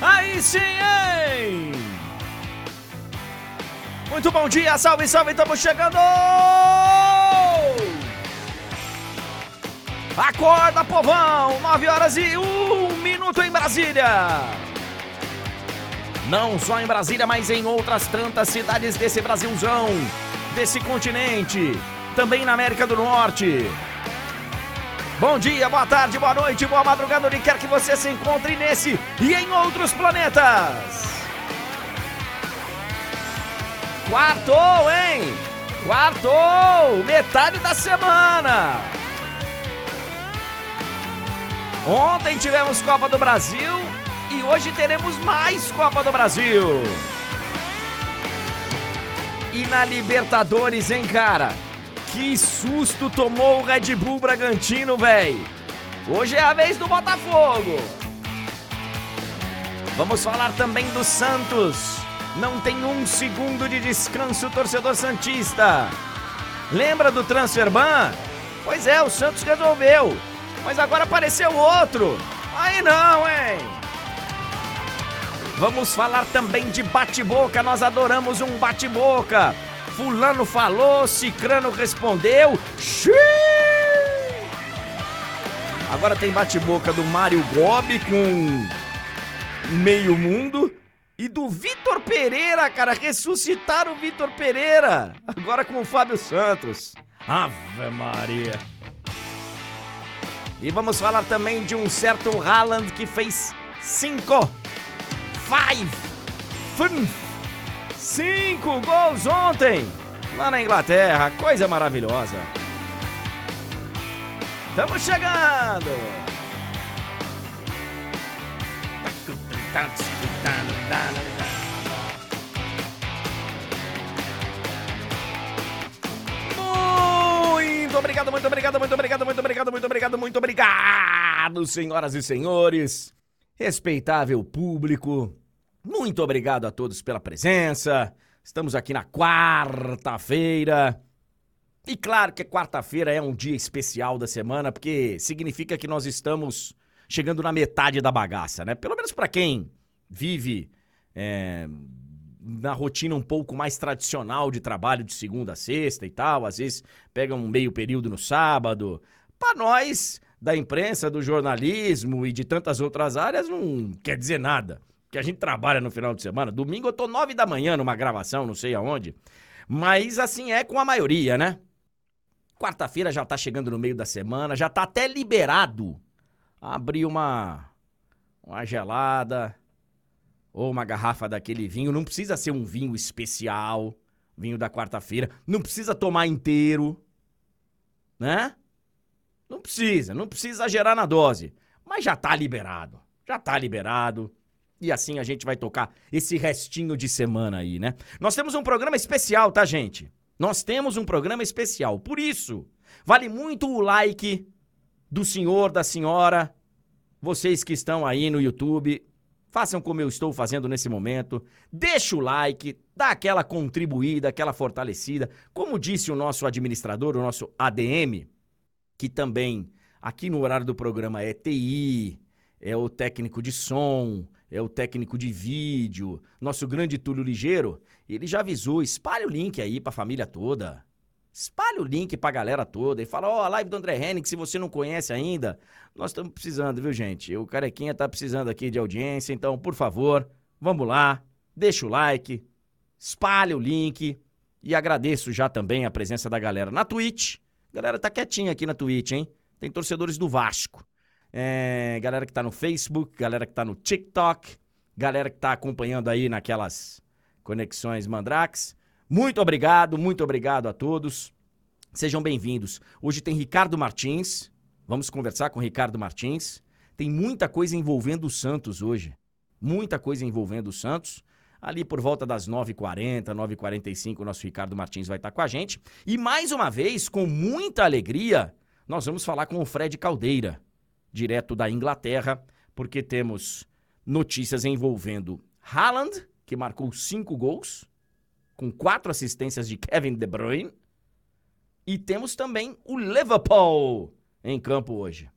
Aí sim, hein? Muito bom dia, salve, salve, estamos chegando! Acorda, povão! 9 horas e 1 minuto em Brasília! Não só em Brasília, mas em outras tantas cidades desse Brasilzão, desse continente, também na América do Norte. Bom dia, boa tarde, boa noite, boa madrugada, onde quer que você se encontre nesse e em outros planetas. Quartou, hein? Quartou! Metade da semana! Ontem tivemos Copa do Brasil e hoje teremos mais Copa do Brasil. E na Libertadores, hein, cara? Que susto tomou o Red Bull Bragantino, véi! Hoje é a vez do Botafogo! Vamos falar também do Santos. Não tem um segundo de descanso, torcedor Santista. Lembra do Transferban? Pois é, o Santos resolveu. Mas agora apareceu outro. Aí não, hein? Vamos falar também de bate-boca. Nós adoramos um bate-boca. Fulano falou, Cicrano respondeu. Xiii! Agora tem bate-boca do Mário Gobi com meio mundo. E do Vitor Pereira, cara, ressuscitaram o Vitor Pereira. Agora com o Fábio Santos. Ave Maria. E vamos falar também de um certo Haaland que fez cinco, five, fünf, cinco gols ontem lá na Inglaterra. Coisa maravilhosa. Estamos chegando. Muito obrigado, muito obrigado, muito obrigado, muito obrigado, muito obrigado, muito obrigado, senhoras e senhores, respeitável público. Muito obrigado a todos pela presença. Estamos aqui na quarta-feira. E claro que quarta-feira é um dia especial da semana, porque significa que nós estamos chegando na metade da bagaça, né? Pelo menos para quem vive é, na rotina um pouco mais tradicional de trabalho de segunda a sexta e tal, às vezes pega um meio período no sábado. Para nós, da imprensa, do jornalismo e de tantas outras áreas, não quer dizer nada. Porque a gente trabalha no final de semana. Domingo eu tô nove da manhã numa gravação, não sei aonde. Mas assim é com a maioria, né? Quarta-feira já tá chegando no meio da semana, já tá até liberado abrir uma, uma gelada ou uma garrafa daquele vinho. Não precisa ser um vinho especial, vinho da quarta-feira. Não precisa tomar inteiro, né? Não precisa, não precisa exagerar na dose. Mas já tá liberado, já tá liberado. E assim a gente vai tocar esse restinho de semana aí, né? Nós temos um programa especial, tá, gente? Nós temos um programa especial. Por isso, vale muito o like do senhor, da senhora, vocês que estão aí no YouTube, façam como eu estou fazendo nesse momento. Deixa o like, dá aquela contribuída, aquela fortalecida. Como disse o nosso administrador, o nosso ADM, que também aqui no horário do programa é TI, é o técnico de som, é o técnico de vídeo, nosso grande Túlio Ligeiro, ele já avisou, espalhe o link aí pra família toda. Espalhe o link pra galera toda e fala, ó, oh, a live do André Henning, se você não conhece ainda, nós estamos precisando, viu, gente? O Carequinha tá precisando aqui de audiência, então, por favor, vamos lá, deixa o like, espalhe o link e agradeço já também a presença da galera na Twitch. Galera tá quietinha aqui na Twitch, hein? Tem torcedores do Vasco. É, galera que tá no Facebook, galera que tá no TikTok, galera que tá acompanhando aí naquelas conexões Mandrax. Muito obrigado, muito obrigado a todos. Sejam bem-vindos. Hoje tem Ricardo Martins. Vamos conversar com Ricardo Martins. Tem muita coisa envolvendo o Santos hoje. Muita coisa envolvendo o Santos. Ali por volta das 9h40, 9h45, o nosso Ricardo Martins vai estar com a gente. E mais uma vez, com muita alegria, nós vamos falar com o Fred Caldeira, direto da Inglaterra, porque temos notícias envolvendo Haaland, que marcou cinco gols, com quatro assistências de Kevin De Bruyne. E temos também o Liverpool em campo hoje.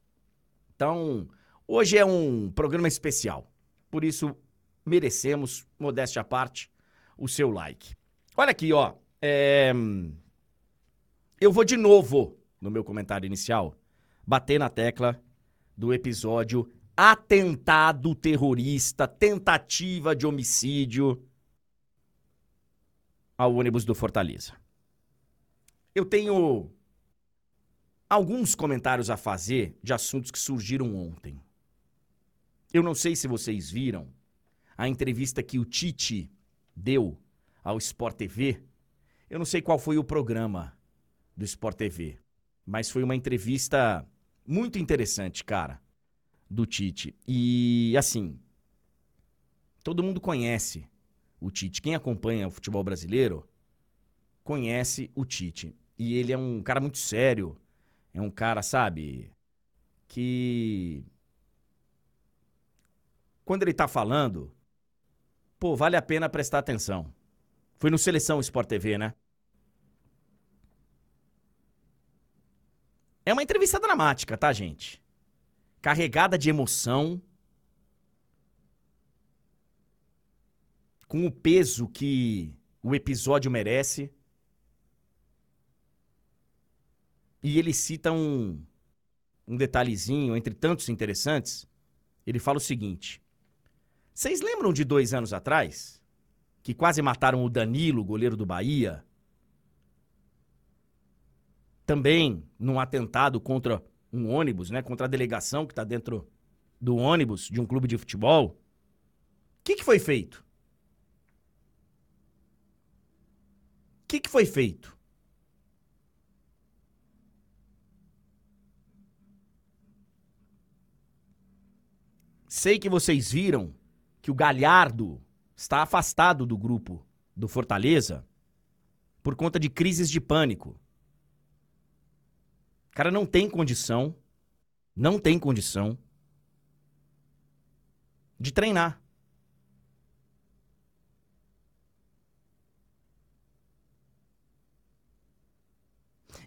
Então, hoje é um programa especial. Por isso, merecemos, modéstia à parte, o seu like. Olha aqui, ó. É... Eu vou de novo, no meu comentário inicial, bater na tecla do episódio atentado terrorista, tentativa de homicídio ao ônibus do Fortaleza. Eu tenho alguns comentários a fazer de assuntos que surgiram ontem. Eu não sei se vocês viram a entrevista que o Tite deu ao Sport TV. Eu não sei qual foi o programa do Sport TV, mas foi uma entrevista muito interessante, cara, do Tite. E assim, todo mundo conhece o Tite. Quem acompanha o futebol brasileiro conhece o Tite. E ele é um cara muito sério. É um cara, sabe, que quando ele tá falando, pô, vale a pena prestar atenção. Foi no Seleção Sport TV, né? É uma entrevista dramática, tá, gente? Carregada de emoção. Com o peso que o episódio merece. E ele cita um, um detalhezinho, entre tantos interessantes. Ele fala o seguinte: Vocês lembram de dois anos atrás? Que quase mataram o Danilo, goleiro do Bahia? Também num atentado contra um ônibus, né, contra a delegação que está dentro do ônibus de um clube de futebol. O que, que foi feito? O que, que foi feito? Sei que vocês viram que o Galhardo está afastado do grupo do Fortaleza por conta de crises de pânico. O cara não tem condição, não tem condição de treinar.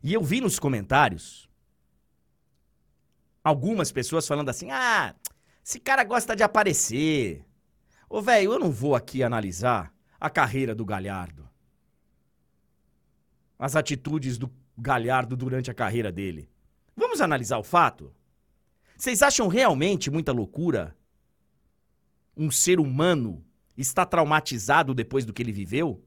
E eu vi nos comentários algumas pessoas falando assim: ah, esse cara gosta de aparecer. Ô, velho, eu não vou aqui analisar a carreira do Galhardo. As atitudes do Galhardo durante a carreira dele. Vamos analisar o fato? Vocês acham realmente muita loucura um ser humano está traumatizado depois do que ele viveu?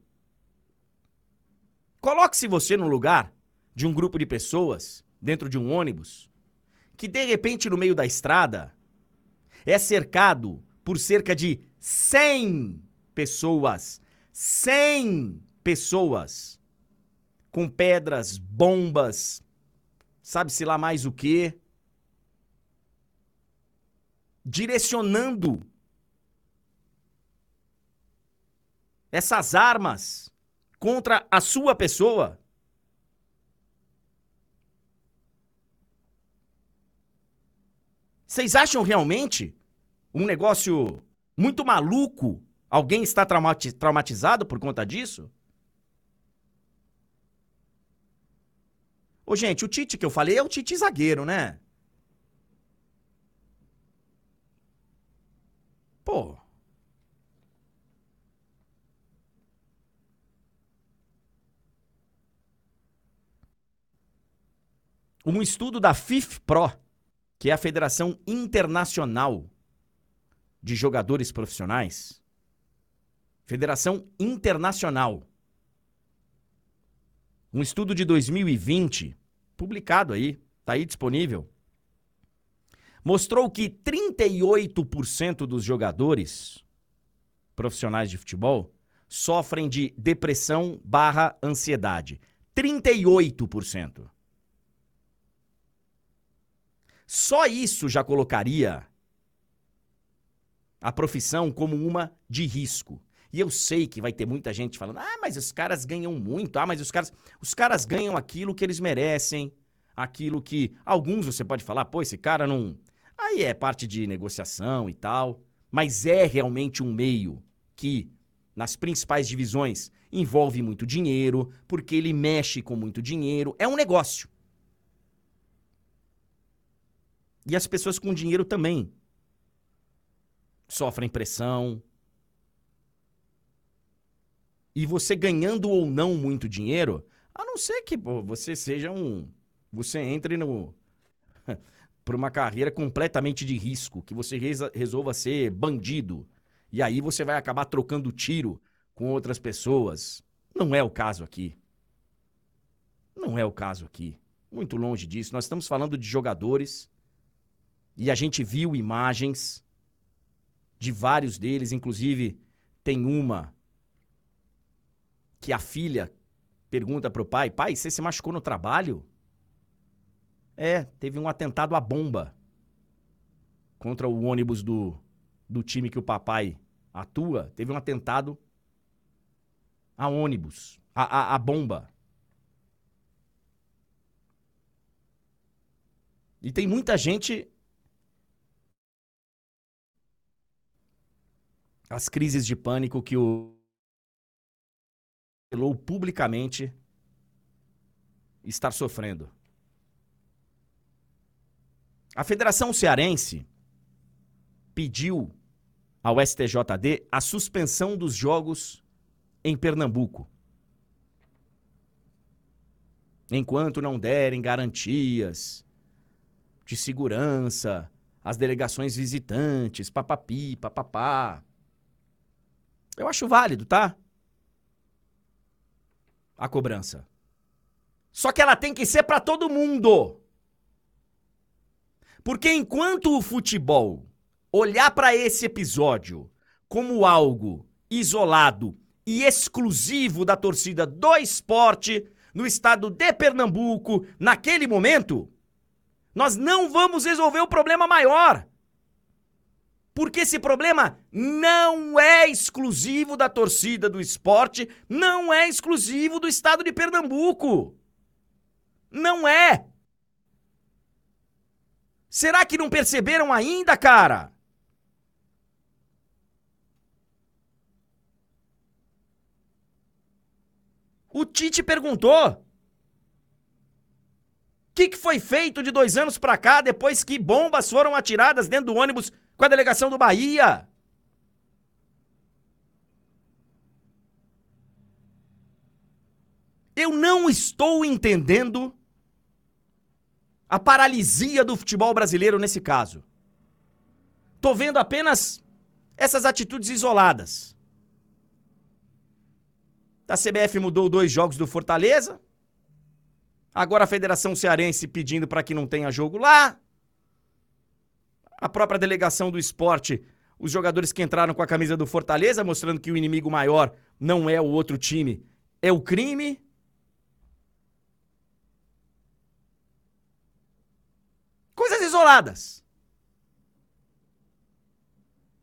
Coloque-se você no lugar de um grupo de pessoas dentro de um ônibus que de repente no meio da estrada é cercado por cerca de 100 pessoas. 100 pessoas com pedras, bombas, sabe-se lá mais o quê, direcionando essas armas contra a sua pessoa. Vocês acham realmente um negócio muito maluco? Alguém está traumatizado por conta disso? Ô, gente, o Tite que eu falei é o Tite zagueiro, né? Pô. Um estudo da FIFPRO, que é a Federação Internacional de Jogadores Profissionais, Federação Internacional. Um estudo de 2020 publicado aí, tá aí disponível, mostrou que 38% dos jogadores profissionais de futebol sofrem de depressão barra ansiedade. 38%. Só isso já colocaria a profissão como uma de risco. E eu sei que vai ter muita gente falando: "Ah, mas os caras ganham muito. Ah, mas os caras, os caras ganham aquilo que eles merecem, aquilo que alguns você pode falar, pô, esse cara não Aí é parte de negociação e tal, mas é realmente um meio que nas principais divisões envolve muito dinheiro, porque ele mexe com muito dinheiro, é um negócio. E as pessoas com dinheiro também sofrem pressão, e você ganhando ou não muito dinheiro, a não ser que pô, você seja um. Você entre no. por uma carreira completamente de risco, que você resolva ser bandido. E aí você vai acabar trocando tiro com outras pessoas. Não é o caso aqui. Não é o caso aqui. Muito longe disso. Nós estamos falando de jogadores e a gente viu imagens de vários deles, inclusive tem uma que a filha pergunta pro pai: "Pai, você se machucou no trabalho?" É, teve um atentado à bomba contra o ônibus do, do time que o papai atua. Teve um atentado a ônibus, a, a, a bomba. E tem muita gente. As crises de pânico que o revelou publicamente estar sofrendo. A Federação Cearense pediu ao STJD a suspensão dos jogos em Pernambuco. Enquanto não derem garantias de segurança às delegações visitantes, papapi, papapá. Eu acho válido, tá? A cobrança. Só que ela tem que ser para todo mundo. Porque enquanto o futebol olhar para esse episódio como algo isolado e exclusivo da torcida do esporte no estado de Pernambuco, naquele momento, nós não vamos resolver o problema maior. Porque esse problema não é exclusivo da torcida do esporte, não é exclusivo do estado de Pernambuco. Não é. Será que não perceberam ainda, cara? O Tite perguntou. O que, que foi feito de dois anos pra cá depois que bombas foram atiradas dentro do ônibus com a delegação do Bahia? Eu não estou entendendo a paralisia do futebol brasileiro nesse caso. Tô vendo apenas essas atitudes isoladas. A CBF mudou dois jogos do Fortaleza. Agora a Federação Cearense pedindo para que não tenha jogo lá. A própria delegação do esporte, os jogadores que entraram com a camisa do Fortaleza, mostrando que o inimigo maior não é o outro time, é o crime. Coisas isoladas.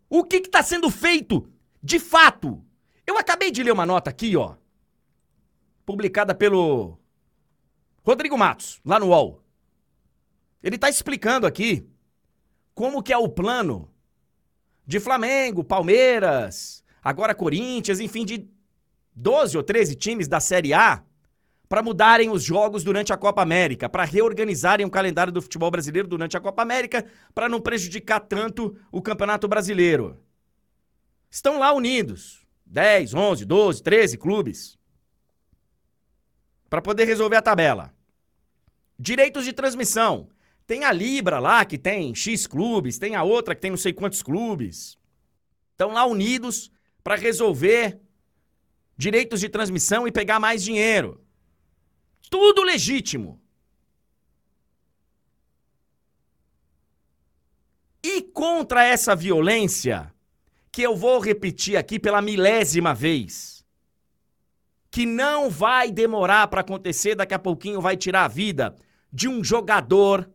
O que está sendo feito de fato? Eu acabei de ler uma nota aqui, ó, publicada pelo Rodrigo Matos, lá no UOL. Ele está explicando aqui como que é o plano de Flamengo, Palmeiras, agora Corinthians, enfim, de 12 ou 13 times da Série A para mudarem os jogos durante a Copa América, para reorganizarem o calendário do futebol brasileiro durante a Copa América, para não prejudicar tanto o Campeonato Brasileiro. Estão lá unidos, 10, 11, 12, 13 clubes, para poder resolver a tabela. Direitos de transmissão. Tem a Libra lá, que tem X clubes, tem a outra que tem não sei quantos clubes. Estão lá unidos para resolver direitos de transmissão e pegar mais dinheiro. Tudo legítimo. E contra essa violência, que eu vou repetir aqui pela milésima vez, que não vai demorar para acontecer, daqui a pouquinho vai tirar a vida de um jogador,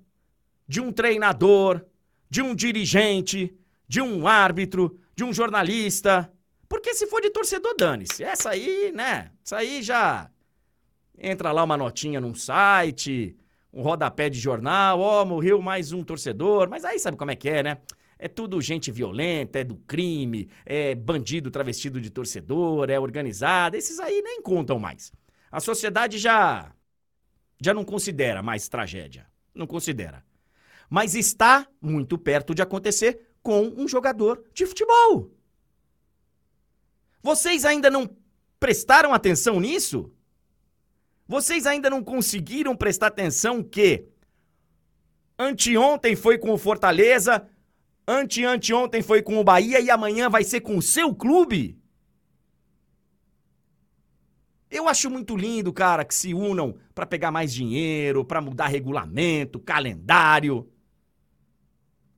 de um treinador, de um dirigente, de um árbitro, de um jornalista. Porque se for de torcedor, dane-se. Essa aí, né? Isso aí já Entra lá uma notinha num site, um rodapé de jornal, ó, oh, morreu mais um torcedor. Mas aí sabe como é que é, né? É tudo gente violenta, é do crime, é bandido travestido de torcedor, é organizado. Esses aí nem contam mais. A sociedade já já não considera mais tragédia. Não considera. Mas está muito perto de acontecer com um jogador de futebol. Vocês ainda não prestaram atenção nisso? Vocês ainda não conseguiram prestar atenção que anteontem foi com o Fortaleza, ante-anteontem foi com o Bahia e amanhã vai ser com o seu clube? Eu acho muito lindo, cara, que se unam para pegar mais dinheiro, para mudar regulamento, calendário.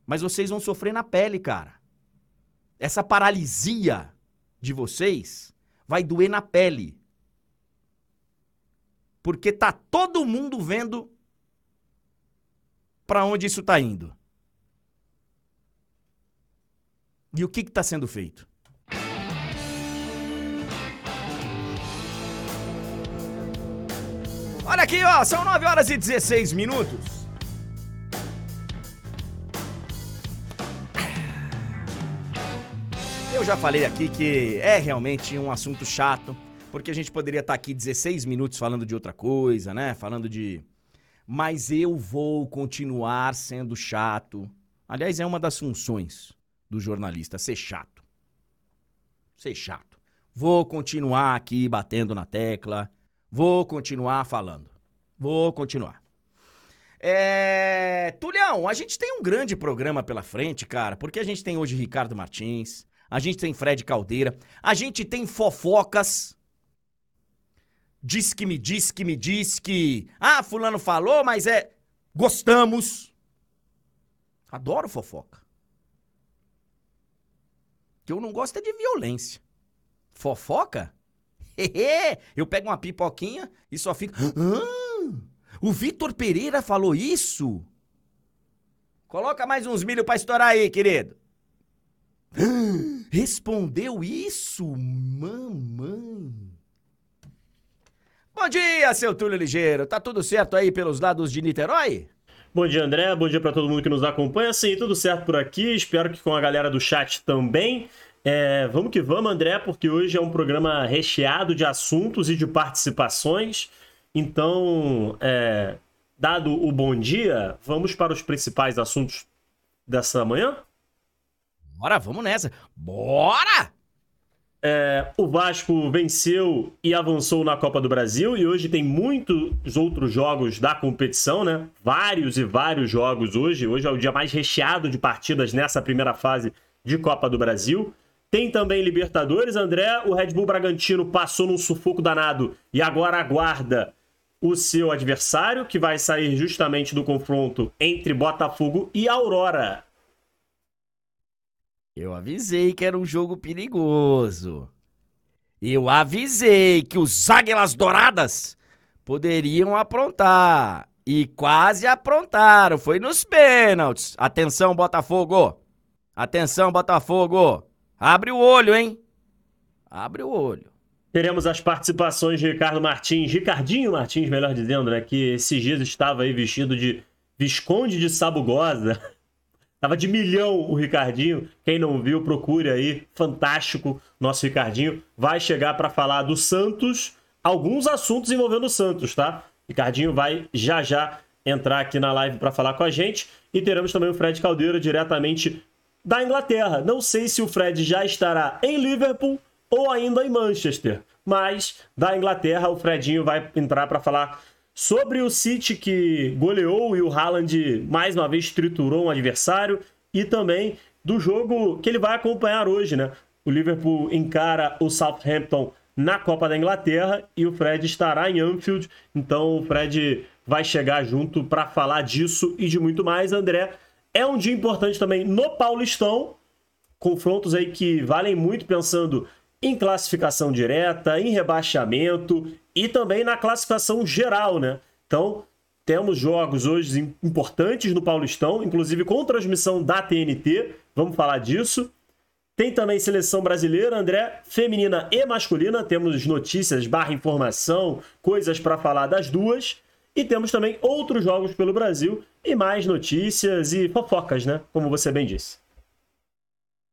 Mas vocês vão sofrer na pele, cara. Essa paralisia de vocês vai doer na pele. Porque tá todo mundo vendo para onde isso tá indo. E o que que tá sendo feito? Olha aqui, ó, são 9 horas e 16 minutos. Eu já falei aqui que é realmente um assunto chato, porque a gente poderia estar aqui 16 minutos falando de outra coisa, né? Falando de. Mas eu vou continuar sendo chato. Aliás, é uma das funções do jornalista, ser chato. Ser chato. Vou continuar aqui batendo na tecla Vou continuar falando. Vou continuar. É... Tulhão, a gente tem um grande programa pela frente, cara, porque a gente tem hoje Ricardo Martins, a gente tem Fred Caldeira, a gente tem fofocas. Diz que me diz que me diz que. Ah, Fulano falou, mas é. Gostamos. Adoro fofoca. O que eu não gosto é de violência. Fofoca? Eu pego uma pipoquinha e só fico. Ah, o Vitor Pereira falou isso? Coloca mais uns milho pra estourar aí, querido. Respondeu isso, mamãe. Bom dia, seu Túlio Ligeiro. Tá tudo certo aí pelos lados de Niterói? Bom dia, André. Bom dia para todo mundo que nos acompanha. Sim, tudo certo por aqui. Espero que com a galera do chat também. É, vamos que vamos, André, porque hoje é um programa recheado de assuntos e de participações. Então, é, dado o bom dia, vamos para os principais assuntos dessa manhã? Bora, vamos nessa. Bora! É, o Vasco venceu e avançou na Copa do Brasil e hoje tem muitos outros jogos da competição, né? Vários e vários jogos hoje. Hoje é o dia mais recheado de partidas nessa primeira fase de Copa do Brasil. Tem também Libertadores, André. O Red Bull Bragantino passou num sufoco danado e agora aguarda o seu adversário, que vai sair justamente do confronto entre Botafogo e Aurora. Eu avisei que era um jogo perigoso. Eu avisei que os Águilas Douradas poderiam aprontar. E quase aprontaram. Foi nos pênaltis. Atenção, Botafogo. Atenção, Botafogo. Abre o olho, hein? Abre o olho. Teremos as participações de Ricardo Martins, Ricardinho Martins, melhor dizendo, né? Que esses dias estava aí vestido de Visconde de Sabugosa. Tava de milhão o Ricardinho. Quem não viu, procure aí. Fantástico, nosso Ricardinho. Vai chegar para falar do Santos, alguns assuntos envolvendo o Santos, tá? Ricardinho vai já já entrar aqui na live para falar com a gente. E teremos também o Fred Caldeira diretamente da Inglaterra. Não sei se o Fred já estará em Liverpool ou ainda em Manchester, mas da Inglaterra o Fredinho vai entrar para falar sobre o City que goleou e o Haaland mais uma vez triturou um adversário e também do jogo que ele vai acompanhar hoje, né? O Liverpool encara o Southampton na Copa da Inglaterra e o Fred estará em Anfield, então o Fred vai chegar junto para falar disso e de muito mais, André. É um dia importante também no Paulistão. Confrontos aí que valem muito pensando em classificação direta, em rebaixamento e também na classificação geral, né? Então, temos jogos hoje importantes no Paulistão, inclusive com transmissão da TNT. Vamos falar disso. Tem também seleção brasileira, André, feminina e masculina. Temos notícias, barra informação, coisas para falar das duas. E temos também outros jogos pelo Brasil e mais notícias e fofocas, né? Como você bem disse.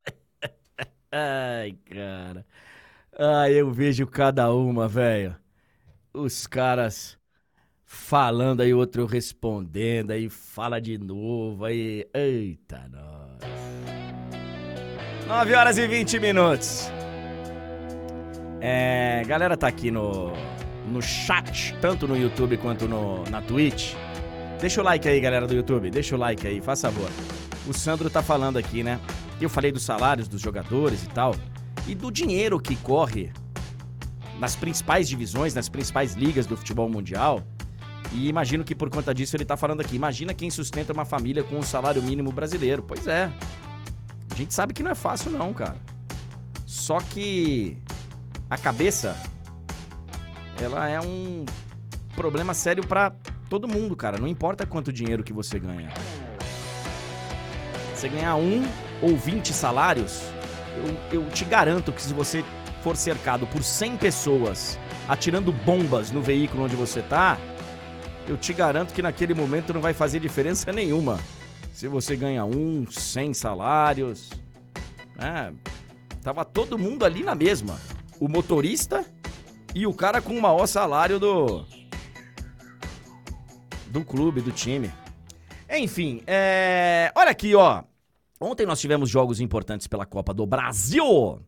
Ai, cara. Ai, eu vejo cada uma, velho. Os caras falando aí, outro respondendo, aí fala de novo, aí. Eita, nós. 9 horas e 20 minutos. É, galera tá aqui no, no chat, tanto no YouTube quanto no, na Twitch. Deixa o like aí, galera do YouTube. Deixa o like aí, faz favor. O Sandro tá falando aqui, né? Eu falei dos salários dos jogadores e tal. E do dinheiro que corre nas principais divisões, nas principais ligas do futebol mundial. E imagino que por conta disso ele tá falando aqui. Imagina quem sustenta uma família com um salário mínimo brasileiro. Pois é. A gente sabe que não é fácil, não, cara. Só que a cabeça, ela é um problema sério para todo mundo, cara. Não importa quanto dinheiro que você ganha. Você ganhar um ou 20 salários, eu, eu te garanto que se você for cercado por 100 pessoas atirando bombas no veículo onde você tá, eu te garanto que naquele momento não vai fazer diferença nenhuma. Se você ganha um, 100 salários, né? Tava todo mundo ali na mesma. O motorista e o cara com o maior salário do do clube, do time. Enfim, é... olha aqui, ó. Ontem nós tivemos jogos importantes pela Copa do Brasil.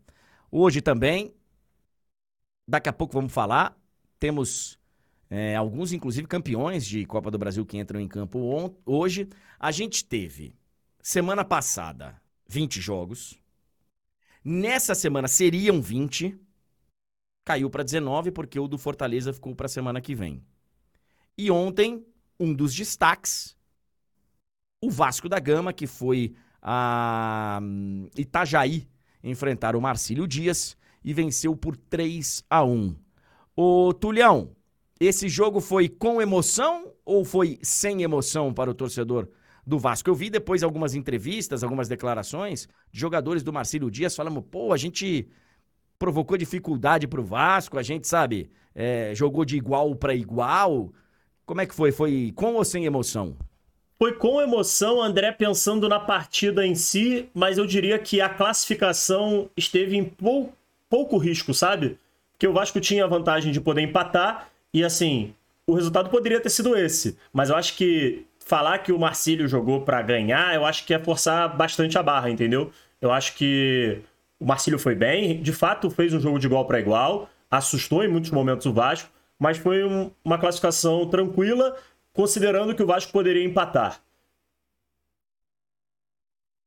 Hoje também. Daqui a pouco vamos falar. Temos é, alguns, inclusive, campeões de Copa do Brasil que entram em campo hoje. A gente teve, semana passada, 20 jogos. Nessa semana seriam 20. Caiu para 19 porque o do Fortaleza ficou para a semana que vem. E ontem, um dos destaques, o Vasco da Gama, que foi a hum, Itajaí enfrentar o Marcílio Dias e venceu por 3 a 1. Ô Tulhão, esse jogo foi com emoção ou foi sem emoção para o torcedor do Vasco? Eu vi depois algumas entrevistas, algumas declarações de jogadores do Marcílio Dias falando: pô, a gente provocou dificuldade para o Vasco, a gente, sabe, é, jogou de igual para igual. Como é que foi? Foi com ou sem emoção? Foi com emoção, André, pensando na partida em si, mas eu diria que a classificação esteve em pou, pouco risco, sabe? Porque o Vasco tinha a vantagem de poder empatar e, assim, o resultado poderia ter sido esse. Mas eu acho que falar que o Marcílio jogou para ganhar, eu acho que é forçar bastante a barra, entendeu? Eu acho que o Marcílio foi bem, de fato fez um jogo de igual para igual, assustou em muitos momentos o Vasco, mas foi um, uma classificação tranquila considerando que o Vasco poderia empatar.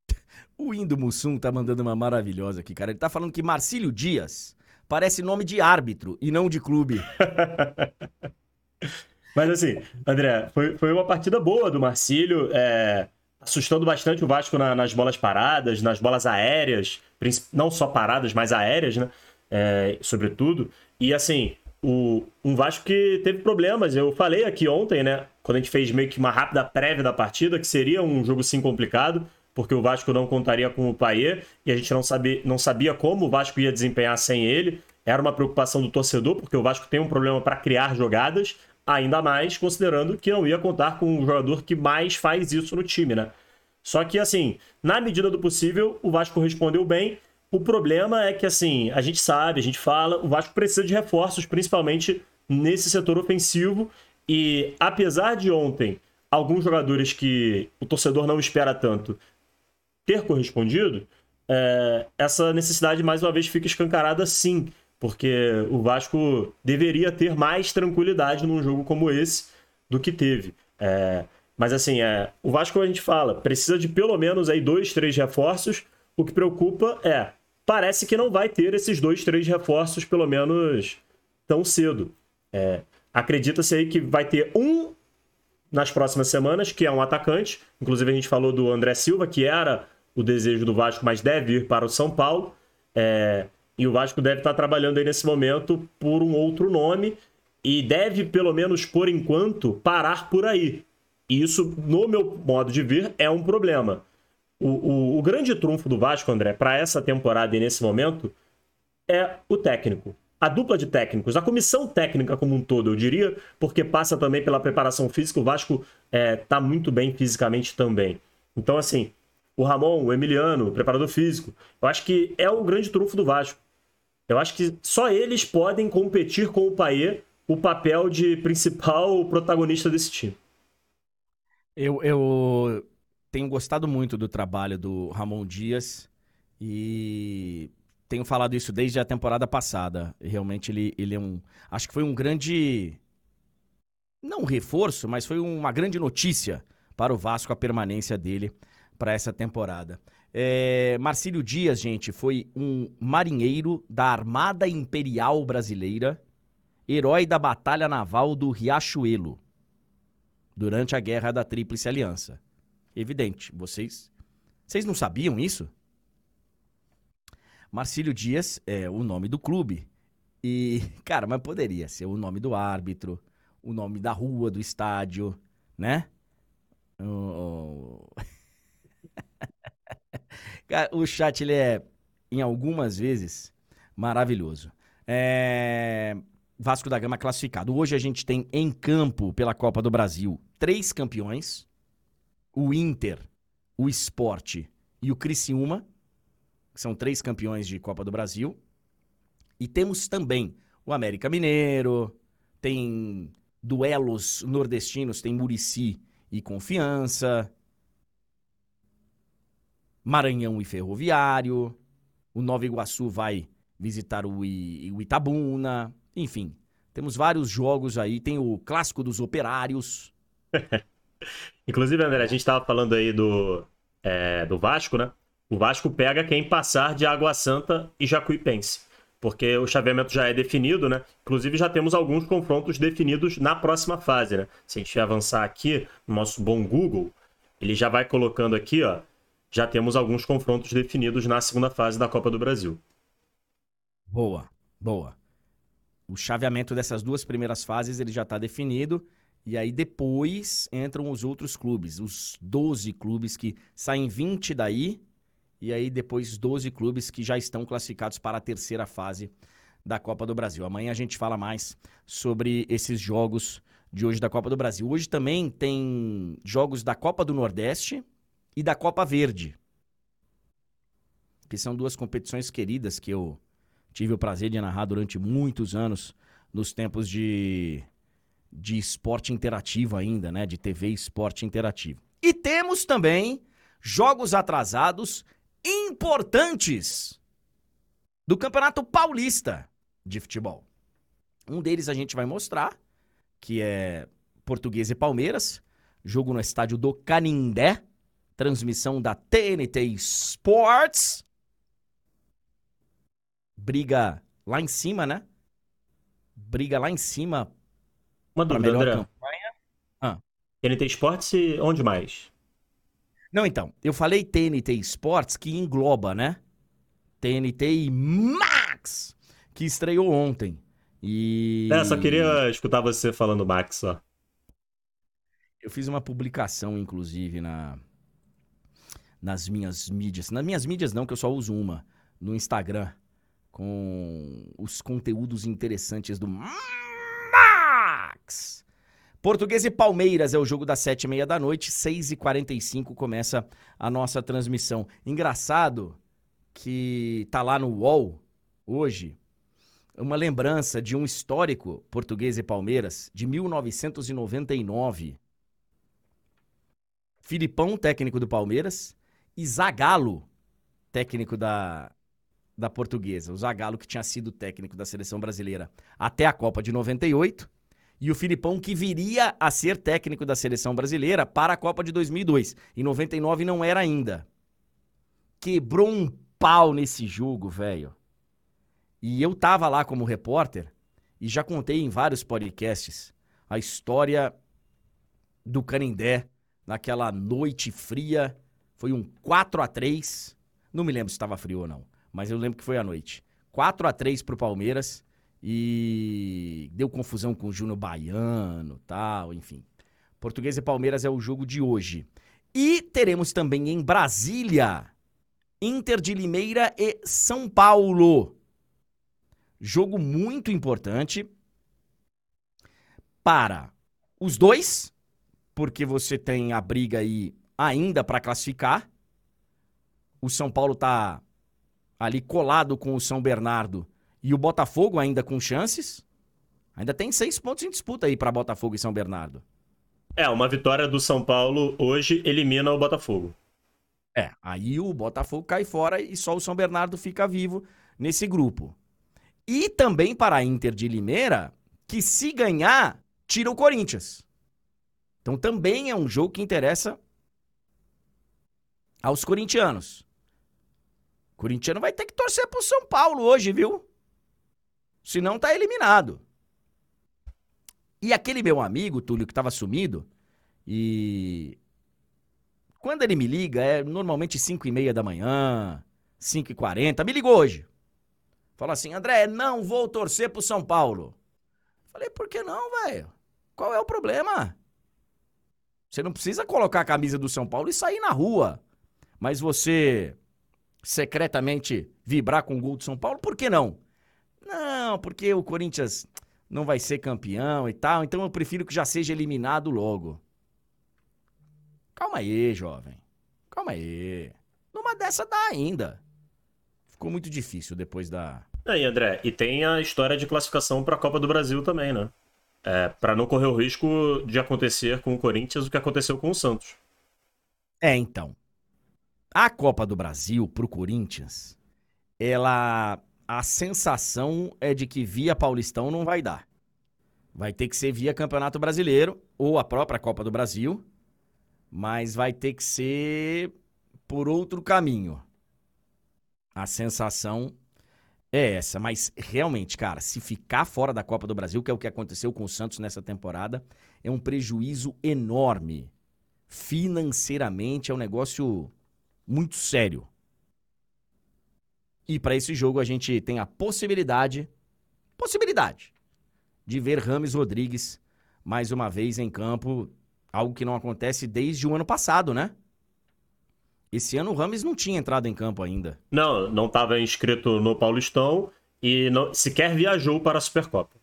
O Indo Mussum tá mandando uma maravilhosa aqui, cara. Ele tá falando que Marcílio Dias parece nome de árbitro e não de clube. Mas assim, André, foi, foi uma partida boa do Marcílio, é, assustando bastante o Vasco na, nas bolas paradas, nas bolas aéreas, não só paradas, mas aéreas, né? É, sobretudo. E assim, o, um Vasco que teve problemas. Eu falei aqui ontem, né? Quando a gente fez meio que uma rápida prévia da partida, que seria um jogo sim complicado, porque o Vasco não contaria com o Paier e a gente não sabia, não sabia como o Vasco ia desempenhar sem ele. Era uma preocupação do torcedor, porque o Vasco tem um problema para criar jogadas, ainda mais considerando que não ia contar com o jogador que mais faz isso no time, né? Só que, assim, na medida do possível, o Vasco respondeu bem o problema é que, assim, a gente sabe, a gente fala, o Vasco precisa de reforços, principalmente nesse setor ofensivo. E apesar de ontem alguns jogadores que o torcedor não espera tanto ter correspondido, é, essa necessidade mais uma vez fica escancarada sim, porque o Vasco deveria ter mais tranquilidade num jogo como esse do que teve. É, mas assim, é, o Vasco a gente fala, precisa de pelo menos aí dois, três reforços o que preocupa é, parece que não vai ter esses dois, três reforços, pelo menos tão cedo. É, Acredita-se aí que vai ter um nas próximas semanas, que é um atacante. Inclusive, a gente falou do André Silva, que era o desejo do Vasco, mas deve ir para o São Paulo. É, e o Vasco deve estar trabalhando aí nesse momento por um outro nome e deve, pelo menos por enquanto, parar por aí. E isso, no meu modo de ver, é um problema. O, o, o grande trunfo do Vasco, André, para essa temporada e nesse momento, é o técnico. A dupla de técnicos, a comissão técnica como um todo, eu diria, porque passa também pela preparação física. O Vasco está é, muito bem fisicamente também. Então, assim, o Ramon, o Emiliano, o preparador físico, eu acho que é o grande trunfo do Vasco. Eu acho que só eles podem competir com o Paê o papel de principal protagonista desse time. Eu, eu tenho gostado muito do trabalho do Ramon Dias e tenho falado isso desde a temporada passada. Realmente ele, ele é um. Acho que foi um grande. Não um reforço, mas foi uma grande notícia para o Vasco a permanência dele para essa temporada. É, Marcílio Dias, gente, foi um marinheiro da Armada Imperial Brasileira, herói da Batalha Naval do Riachuelo, durante a Guerra da Tríplice Aliança. Evidente, vocês. Vocês não sabiam isso? Marcílio Dias é o nome do clube. E, cara, mas poderia ser o nome do árbitro, o nome da rua, do estádio, né? O, cara, o chat, ele é, em algumas vezes, maravilhoso. É... Vasco da Gama classificado. Hoje a gente tem em campo pela Copa do Brasil três campeões: o Inter, o Esporte e o Criciúma que são três campeões de Copa do Brasil. E temos também o América Mineiro, tem duelos nordestinos, tem Murici e Confiança, Maranhão e Ferroviário, o Nova Iguaçu vai visitar o, I, o Itabuna, enfim. Temos vários jogos aí, tem o Clássico dos Operários. Inclusive, André, a gente estava falando aí do, é, do Vasco, né? O Vasco pega quem passar de Água Santa e Jacuipense. Porque o chaveamento já é definido, né? Inclusive já temos alguns confrontos definidos na próxima fase, né? Se a gente avançar aqui no nosso bom Google, ele já vai colocando aqui, ó. Já temos alguns confrontos definidos na segunda fase da Copa do Brasil. Boa, boa. O chaveamento dessas duas primeiras fases ele já está definido. E aí depois entram os outros clubes, os 12 clubes que saem 20 daí e aí depois 12 clubes que já estão classificados para a terceira fase da Copa do Brasil. Amanhã a gente fala mais sobre esses jogos de hoje da Copa do Brasil. Hoje também tem jogos da Copa do Nordeste e da Copa Verde, que são duas competições queridas que eu tive o prazer de narrar durante muitos anos nos tempos de de esporte interativo ainda, né, de TV esporte interativo. E temos também jogos atrasados importantes do Campeonato Paulista de Futebol. Um deles a gente vai mostrar, que é Português e Palmeiras, jogo no estádio do Canindé, transmissão da TNT Sports. Briga lá em cima, né? Briga lá em cima. Uma dúvida, melhor André. campanha. Ah. TNT Sports e onde mais? Não, então, eu falei TNT Sports, que engloba, né? TNT Max, que estreou ontem. E. É, só queria escutar você falando Max só. Eu fiz uma publicação, inclusive, na nas minhas mídias. Nas minhas mídias não, que eu só uso uma. No Instagram. Com os conteúdos interessantes do Max. Português e Palmeiras é o jogo das sete e meia da noite, seis e quarenta e cinco começa a nossa transmissão. Engraçado que tá lá no UOL hoje uma lembrança de um histórico Português e Palmeiras de 1999. Filipão, técnico do Palmeiras, e Zagallo, técnico da, da Portuguesa. O Zagallo que tinha sido técnico da seleção brasileira até a Copa de 98 e o Filipão que viria a ser técnico da seleção brasileira para a Copa de 2002. Em 99 não era ainda. Quebrou um pau nesse jogo, velho. E eu tava lá como repórter e já contei em vários podcasts a história do Canindé naquela noite fria. Foi um 4 a 3 Não me lembro se estava frio ou não, mas eu lembro que foi à noite. 4 a 3 pro Palmeiras e deu confusão com o Júnior Baiano, tal, enfim. Português e Palmeiras é o jogo de hoje. E teremos também em Brasília Inter de Limeira e São Paulo. Jogo muito importante para os dois, porque você tem a briga aí ainda para classificar. O São Paulo tá ali colado com o São Bernardo e o Botafogo ainda com chances. Ainda tem seis pontos em disputa aí para Botafogo e São Bernardo. É, uma vitória do São Paulo hoje elimina o Botafogo. É, aí o Botafogo cai fora e só o São Bernardo fica vivo nesse grupo. E também para a Inter de Limeira, que se ganhar, tira o Corinthians. Então também é um jogo que interessa aos corintianos. O corintiano vai ter que torcer pro São Paulo hoje, viu? Senão tá eliminado. E aquele meu amigo, Túlio, que tava sumido, e quando ele me liga, é normalmente 5 e meia da manhã, 5 e 40 me ligou hoje. Fala assim, André, não vou torcer pro São Paulo. Falei, por que não, velho? Qual é o problema? Você não precisa colocar a camisa do São Paulo e sair na rua. Mas você secretamente vibrar com o gol do São Paulo, por que não? Não, porque o Corinthians não vai ser campeão e tal, então eu prefiro que já seja eliminado logo. Calma aí, jovem. Calma aí. Numa dessa dá ainda. Ficou muito difícil depois da. Aí, André, e tem a história de classificação para a Copa do Brasil também, né? É, para não correr o risco de acontecer com o Corinthians o que aconteceu com o Santos. É, então. A Copa do Brasil pro Corinthians, ela a sensação é de que via Paulistão não vai dar. Vai ter que ser via Campeonato Brasileiro ou a própria Copa do Brasil, mas vai ter que ser por outro caminho. A sensação é essa, mas realmente, cara, se ficar fora da Copa do Brasil, que é o que aconteceu com o Santos nessa temporada, é um prejuízo enorme. Financeiramente é um negócio muito sério. E para esse jogo a gente tem a possibilidade, possibilidade, de ver Rames Rodrigues mais uma vez em campo, algo que não acontece desde o ano passado, né? Esse ano o Rames não tinha entrado em campo ainda. Não, não estava inscrito no Paulistão e não, sequer viajou para a Supercopa.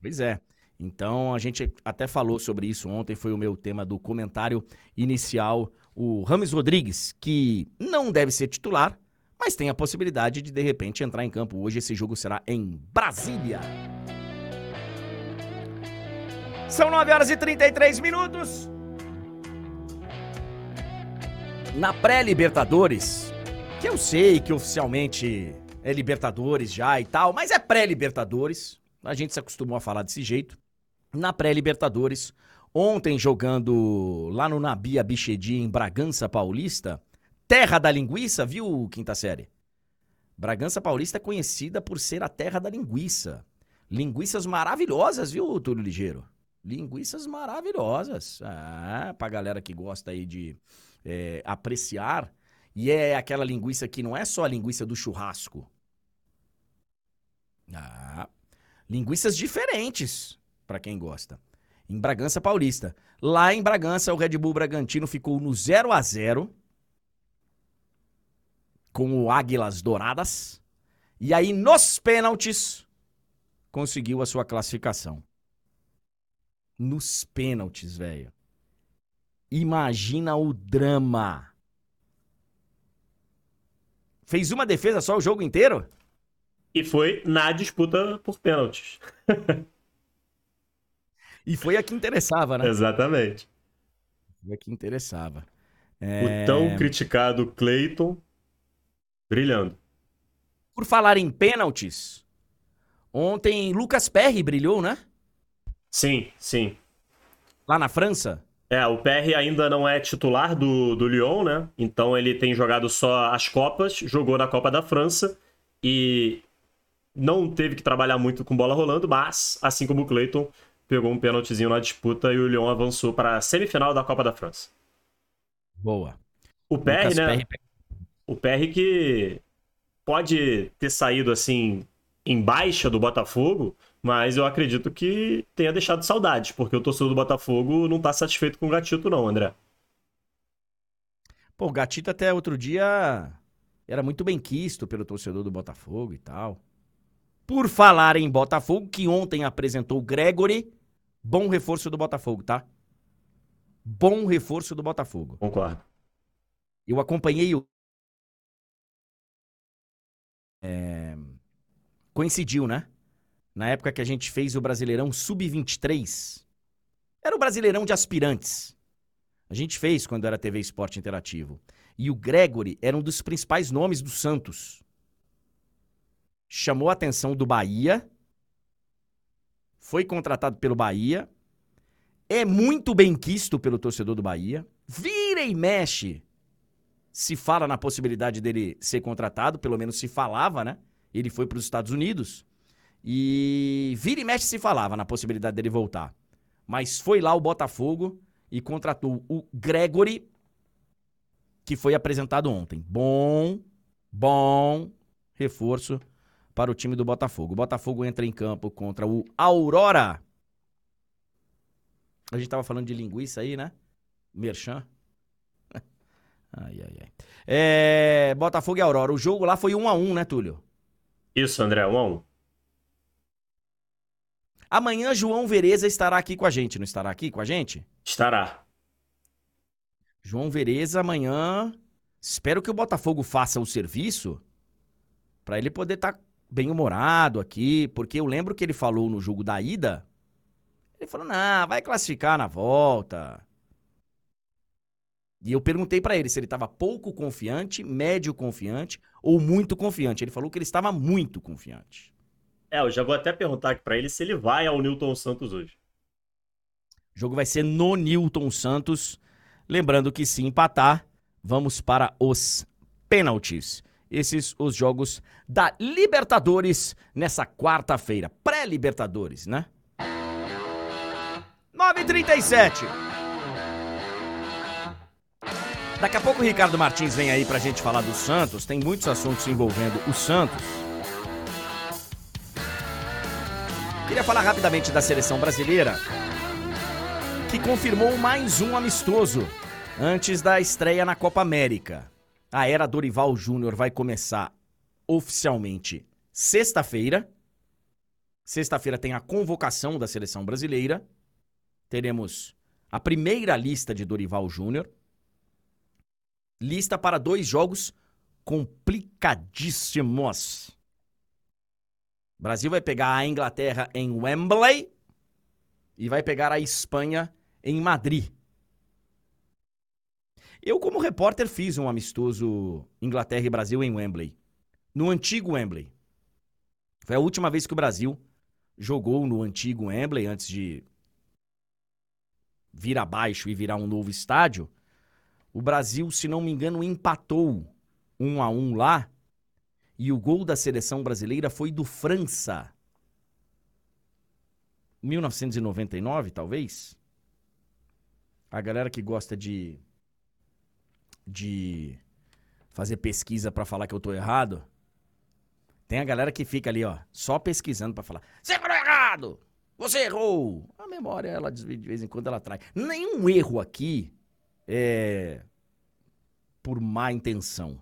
Pois é. Então a gente até falou sobre isso ontem, foi o meu tema do comentário inicial. O Rames Rodrigues, que não deve ser titular, mas tem a possibilidade de de repente entrar em campo hoje. Esse jogo será em Brasília. São 9 horas e 33 minutos. Na pré-Libertadores, que eu sei que oficialmente é Libertadores já e tal, mas é pré-Libertadores. A gente se acostumou a falar desse jeito. Na pré-Libertadores, ontem jogando lá no Nabi Abichedi, em Bragança Paulista, terra da linguiça, viu, quinta série? Bragança Paulista é conhecida por ser a terra da linguiça. Linguiças maravilhosas, viu, Túlio Ligeiro? Linguiças maravilhosas. Ah, pra galera que gosta aí de é, apreciar. E é aquela linguiça que não é só a linguiça do churrasco. Ah, linguiças diferentes, para quem gosta. Em Bragança Paulista. Lá em Bragança, o Red Bull Bragantino ficou no 0 a 0 com o Águilas Douradas. E aí, nos pênaltis, conseguiu a sua classificação. Nos pênaltis, velho. Imagina o drama. Fez uma defesa só o jogo inteiro? E foi na disputa por pênaltis. e foi a que interessava, né? Exatamente. Foi a que interessava. É... O tão criticado Clayton brilhando. Por falar em pênaltis, ontem Lucas Perry brilhou, né? Sim, sim. Lá na França? É, o PR ainda não é titular do, do Lyon, né? Então ele tem jogado só as Copas, jogou na Copa da França e não teve que trabalhar muito com bola rolando, mas, assim como o Clayton, pegou um pênaltizinho na disputa e o Lyon avançou para a semifinal da Copa da França. Boa. O PR, né? O PR que pode ter saído assim em baixa do Botafogo, mas eu acredito que tenha deixado saudades, porque o torcedor do Botafogo não tá satisfeito com o Gatito, não, André. Pô, o Gatito até outro dia era muito bem quisto pelo torcedor do Botafogo e tal. Por falar em Botafogo, que ontem apresentou o Gregory, bom reforço do Botafogo, tá? Bom reforço do Botafogo. Concordo. Eu acompanhei o. É... Coincidiu, né? na época que a gente fez o Brasileirão Sub-23. Era o Brasileirão de aspirantes. A gente fez quando era TV Esporte Interativo. E o Gregory era um dos principais nomes do Santos. chamou a atenção do Bahia, foi contratado pelo Bahia, é muito bem quisto pelo torcedor do Bahia, vira e mexe. Se fala na possibilidade dele ser contratado, pelo menos se falava, né? Ele foi para os Estados Unidos e vira e mexe se falava na possibilidade dele voltar. Mas foi lá o Botafogo e contratou o Gregory, que foi apresentado ontem. Bom, bom reforço para o time do Botafogo. O Botafogo entra em campo contra o Aurora. A gente tava falando de linguiça aí, né? Merchan. ai, ai, ai. É, Botafogo e Aurora. O jogo lá foi 1 a 1 né, Túlio? Isso, André, 1 a 1 Amanhã João Vereza estará aqui com a gente, não estará aqui com a gente? Estará. João Vereza amanhã. Espero que o Botafogo faça o serviço para ele poder estar tá bem humorado aqui, porque eu lembro que ele falou no jogo da ida. Ele falou: "Não, vai classificar na volta". E eu perguntei para ele se ele estava pouco confiante, médio confiante ou muito confiante. Ele falou que ele estava muito confiante. É, eu já vou até perguntar aqui para ele se ele vai ao Newton Santos hoje. O jogo vai ser no Newton Santos. Lembrando que se empatar, vamos para os pênaltis. Esses os jogos da Libertadores nessa quarta-feira. Pré-Libertadores, né? 9h37. Daqui a pouco o Ricardo Martins vem aí pra gente falar do Santos. Tem muitos assuntos envolvendo o Santos. Queria falar rapidamente da seleção brasileira, que confirmou mais um amistoso antes da estreia na Copa América. A era Dorival Júnior vai começar oficialmente sexta-feira. Sexta-feira tem a convocação da seleção brasileira. Teremos a primeira lista de Dorival Júnior. Lista para dois jogos complicadíssimos. O Brasil vai pegar a Inglaterra em Wembley e vai pegar a Espanha em Madrid. Eu, como repórter, fiz um amistoso Inglaterra e Brasil em Wembley. No antigo Wembley. Foi a última vez que o Brasil jogou no antigo Wembley antes de vir abaixo e virar um novo estádio. O Brasil, se não me engano, empatou um a um lá e o gol da seleção brasileira foi do França. 1999, talvez? A galera que gosta de de fazer pesquisa para falar que eu tô errado. Tem a galera que fica ali, ó, só pesquisando para falar: "Você falou errado! Você errou!" A memória ela de vez em quando ela traz. Nenhum erro aqui é por má intenção.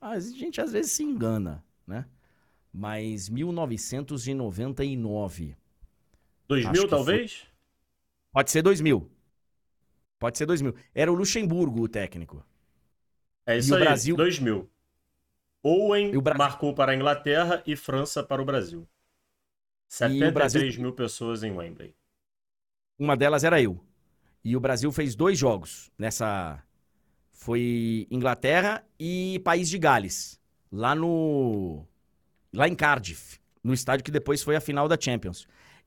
A gente às vezes se engana, né? Mas 1999. 2000 talvez? Foi... Pode ser 2000. Pode ser 2000. Era o Luxemburgo o técnico. É isso e aí, o Brasil... 2000. Owen Brasil... marcou para a Inglaterra e França para o Brasil. 73 Brasil... mil pessoas em Wembley. Uma delas era eu. E o Brasil fez dois jogos nessa foi Inglaterra e País de Gales, lá no lá em Cardiff, no estádio que depois foi a final da Champions.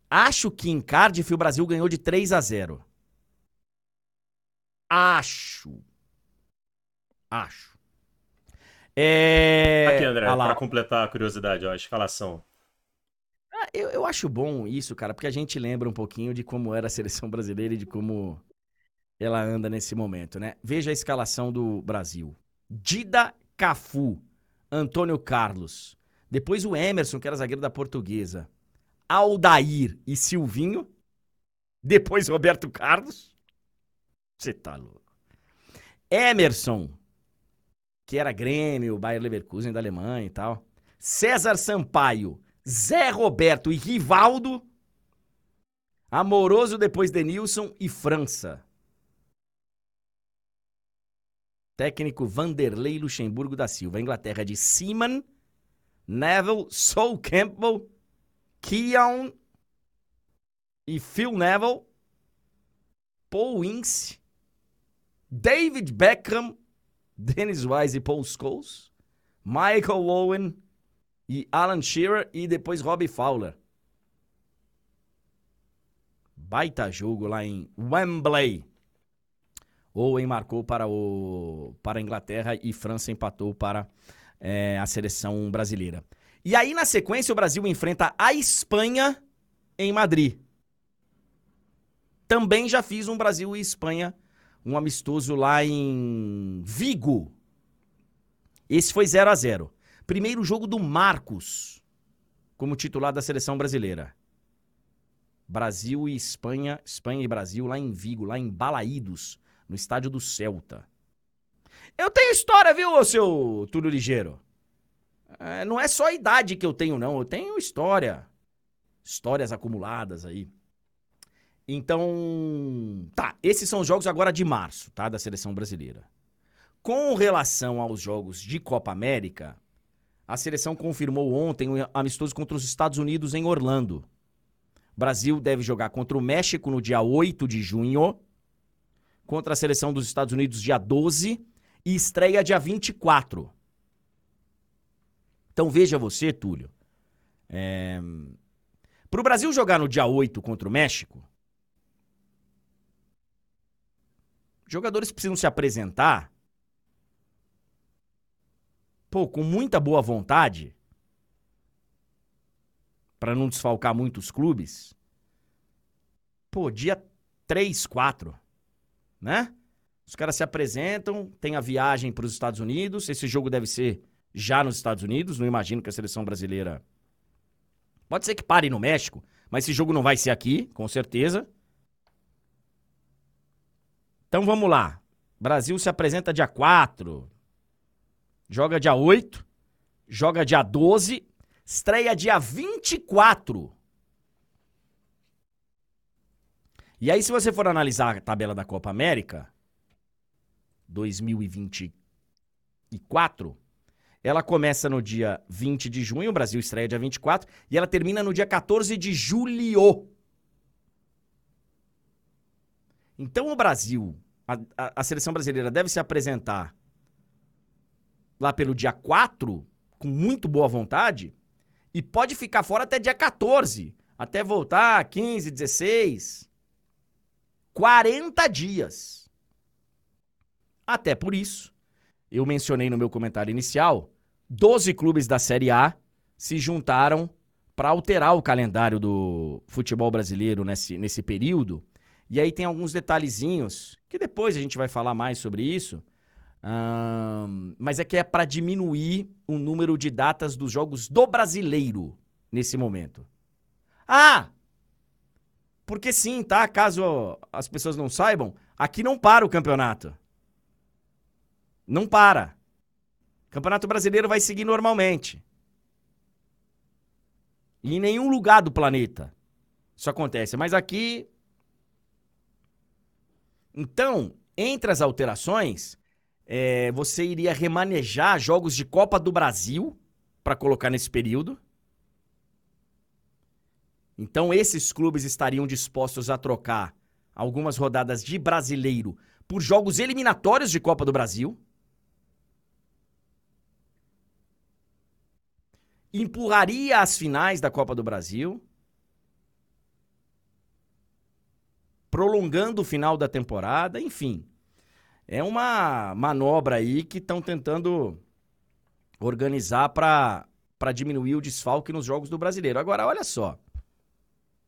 Acho que em Cardiff o Brasil ganhou de 3 a 0. Acho. Acho. É... Aqui, André, para completar a curiosidade, ó, a escalação. Ah, eu, eu acho bom isso, cara, porque a gente lembra um pouquinho de como era a seleção brasileira e de como ela anda nesse momento, né? Veja a escalação do Brasil. Dida Cafu, Antônio Carlos, depois o Emerson, que era zagueiro da Portuguesa, Aldair e Silvinho, depois Roberto Carlos. Você tá louco. Emerson, que era Grêmio, Bayer Leverkusen da Alemanha e tal. César Sampaio, Zé Roberto e Rivaldo. Amoroso depois Denilson e França. Técnico Vanderlei Luxemburgo da Silva. Inglaterra de Seaman, Neville, Sol Campbell, Keown e Phil Neville. Paul Ince, David Beckham, Dennis Wise e Paul Scholes, Michael Owen, e Alan Shearer e depois Robbie Fowler. Baita jogo lá em Wembley. Owen marcou para, o, para a Inglaterra e França empatou para é, a seleção brasileira. E aí, na sequência, o Brasil enfrenta a Espanha em Madrid. Também já fiz um Brasil e Espanha, um amistoso lá em Vigo. Esse foi 0 a 0 Primeiro jogo do Marcos, como titular da seleção brasileira. Brasil e Espanha, Espanha e Brasil lá em Vigo, lá em Balaídos, no estádio do Celta. Eu tenho história, viu, seu Túlio Ligeiro? É, não é só a idade que eu tenho, não. Eu tenho história. Histórias acumuladas aí. Então, tá. Esses são os jogos agora de março, tá? Da seleção brasileira. Com relação aos jogos de Copa América, a seleção confirmou ontem um amistoso contra os Estados Unidos em Orlando. Brasil deve jogar contra o México no dia 8 de junho, contra a seleção dos Estados Unidos dia 12 e estreia dia 24. Então veja você, Túlio. É... Para o Brasil jogar no dia 8 contra o México, jogadores precisam se apresentar pô, com muita boa vontade para não desfalcar muitos clubes, pô, dia 3, 4, né? Os caras se apresentam, tem a viagem para os Estados Unidos. Esse jogo deve ser já nos Estados Unidos. Não imagino que a seleção brasileira. Pode ser que pare no México, mas esse jogo não vai ser aqui, com certeza. Então vamos lá. Brasil se apresenta dia 4. Joga dia 8. Joga dia 12 Estreia dia 24. E aí, se você for analisar a tabela da Copa América 2024, ela começa no dia 20 de junho, o Brasil estreia dia 24, e ela termina no dia 14 de julho. Então o Brasil, a, a, a seleção brasileira deve se apresentar lá pelo dia 4, com muito boa vontade, e pode ficar fora até dia 14. Até voltar 15, 16. 40 dias. Até por isso, eu mencionei no meu comentário inicial, 12 clubes da Série A se juntaram para alterar o calendário do futebol brasileiro nesse, nesse período. E aí tem alguns detalhezinhos que depois a gente vai falar mais sobre isso mas é que é para diminuir o número de datas dos jogos do brasileiro nesse momento. Ah! Porque sim, tá? Caso as pessoas não saibam, aqui não para o campeonato. Não para. O campeonato brasileiro vai seguir normalmente. E em nenhum lugar do planeta isso acontece. Mas aqui. Então, entre as alterações, é, você iria remanejar jogos de Copa do Brasil para colocar nesse período. Então, esses clubes estariam dispostos a trocar algumas rodadas de brasileiro por jogos eliminatórios de Copa do Brasil. Empurraria as finais da Copa do Brasil. Prolongando o final da temporada, enfim é uma manobra aí que estão tentando organizar para diminuir o desfalque nos jogos do brasileiro. Agora, olha só.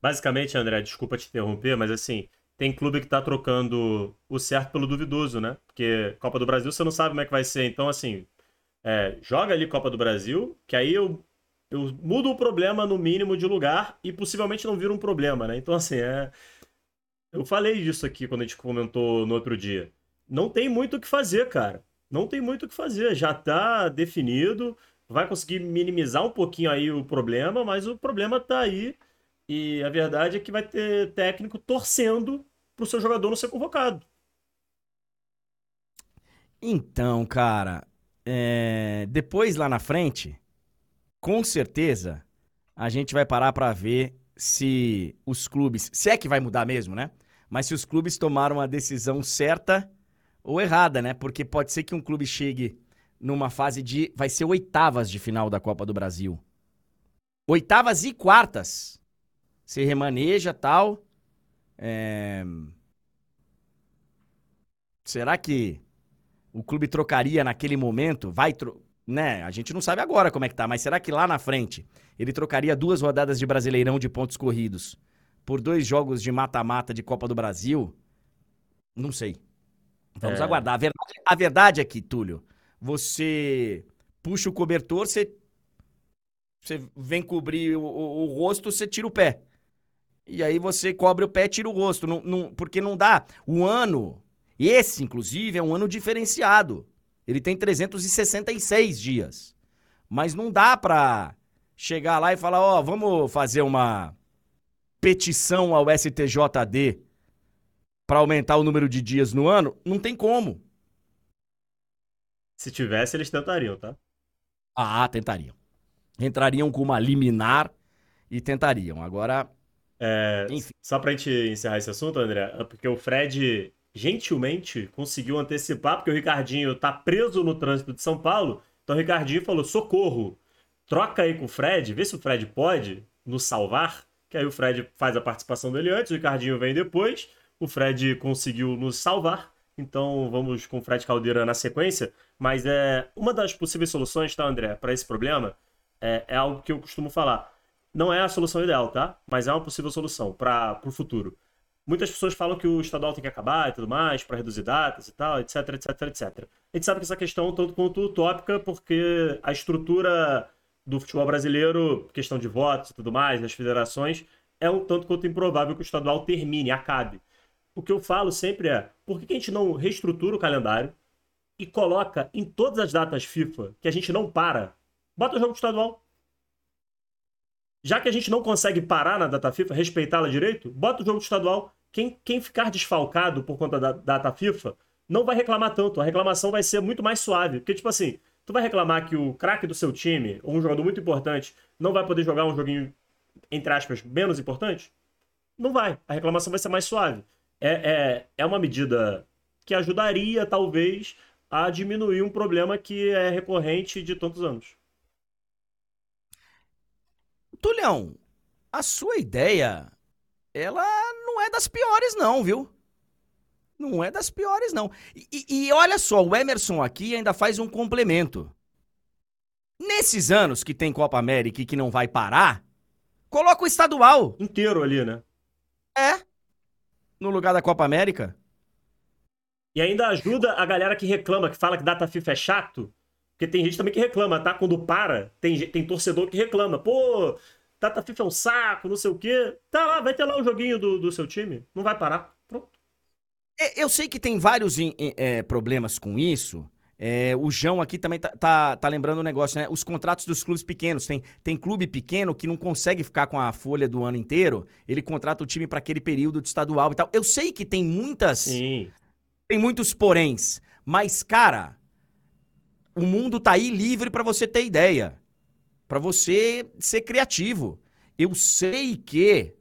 Basicamente, André, desculpa te interromper, mas assim, tem clube que tá trocando o certo pelo duvidoso, né? Porque Copa do Brasil você não sabe como é que vai ser. Então, assim, é, joga ali Copa do Brasil, que aí eu, eu mudo o problema no mínimo de lugar e possivelmente não vira um problema, né? Então, assim, é. Eu falei disso aqui quando a gente comentou no outro dia não tem muito o que fazer, cara. Não tem muito o que fazer. Já está definido. Vai conseguir minimizar um pouquinho aí o problema, mas o problema está aí. E a verdade é que vai ter técnico torcendo para o seu jogador não ser convocado. Então, cara, é... depois lá na frente, com certeza, a gente vai parar para ver se os clubes, se é que vai mudar mesmo, né? Mas se os clubes tomaram a decisão certa ou errada, né? Porque pode ser que um clube chegue numa fase de. Vai ser oitavas de final da Copa do Brasil. Oitavas e quartas. Você remaneja tal. É... Será que o clube trocaria naquele momento? Vai, tro... né? A gente não sabe agora como é que tá, mas será que lá na frente ele trocaria duas rodadas de Brasileirão de pontos corridos por dois jogos de mata-mata de Copa do Brasil? Não sei. Vamos É. aguardar. A verdade, a verdade é que, Túlio, você puxa o cobertor, você, você vem cobrir o, o- o rosto, você tira o pé. E aí você cobre o pé e tira o rosto. Não, não- porque não dá. O ano, esse inclusive, é um ano diferenciado. Ele tem 366 dias. Mas não dá pra chegar lá e falar, ó, vamos fazer uma petição ao STJD pra aumentar o número de dias no ano. Não tem como. Se tivesse, eles tentariam, tá? Ah, tentariam. Entrariam com uma liminar e tentariam. Agora, É, Enfim. Só pra gente encerrar esse assunto, André, é porque o Fred gentilmente conseguiu antecipar, porque o Ricardinho tá preso no trânsito de São Paulo. Então o Ricardinho falou: socorro, troca aí com o Fred, vê se o Fred pode nos salvar. Que aí o Fred faz a participação dele antes, o Ricardinho vem depois. O Fred conseguiu nos salvar. Então vamos com o Fred Caldeira na sequência. Mas é uma das possíveis soluções, tá, André, para esse problema é, é algo que eu costumo falar não é a solução ideal, tá? Mas é uma possível solução para o futuro. Muitas pessoas falam que o estadual tem que acabar e tudo mais, para reduzir datas e tal, etc, etc, etc. A gente sabe que essa questão é tanto quanto utópica, porque a estrutura do futebol brasileiro, questão de votos e tudo mais, das federações, é um tanto quanto improvável que o estadual termine, acabe. O que eu falo sempre é, por que que a gente não reestrutura o calendário e coloca em todas as datas FIFA que a gente não para, bota o jogo estadual. Já que a gente não consegue parar na data FIFA, respeitá-la direito, bota o jogo estadual. Quem, quem ficar desfalcado por conta da data FIFA não vai reclamar tanto. A reclamação vai ser muito mais suave. Porque, tipo assim, tu vai reclamar que o craque do seu time, ou um jogador muito importante, não vai poder jogar um joguinho, entre aspas, menos importante? Não vai. A reclamação vai ser mais suave. É, é, é uma medida que ajudaria, talvez, a diminuir um problema que é recorrente de tantos anos. Tulhão, a sua ideia, ela não é das piores, não, viu? Não é das piores, não. E, e- olha só, o Emerson aqui ainda faz um complemento. Nesses anos que tem Copa América e que não vai parar, coloca o estadual. Inteiro ali, né? É. No lugar da Copa América. E ainda ajuda a galera que reclama, que fala que data FIFA é chato. Porque tem gente também que reclama, tá? Quando para, tem, tem torcedor que reclama. Pô, data FIFA é um saco, não sei o quê. Tá lá, vai ter lá o joguinho do, do seu time. Não vai parar. Pronto. É, Eu sei que tem vários é, problemas com isso. É, o João aqui também tá, tá- tá lembrando um negócio, né? Os contratos dos clubes pequenos. Tem, tem clube pequeno que não consegue ficar com a folha do ano inteiro. Ele contrata o time para aquele período de estadual e tal. Eu sei que tem muitas. Sim. Tem muitos poréns. Mas, cara, o mundo tá aí livre para você ter ideia. Para você ser criativo. Eu sei que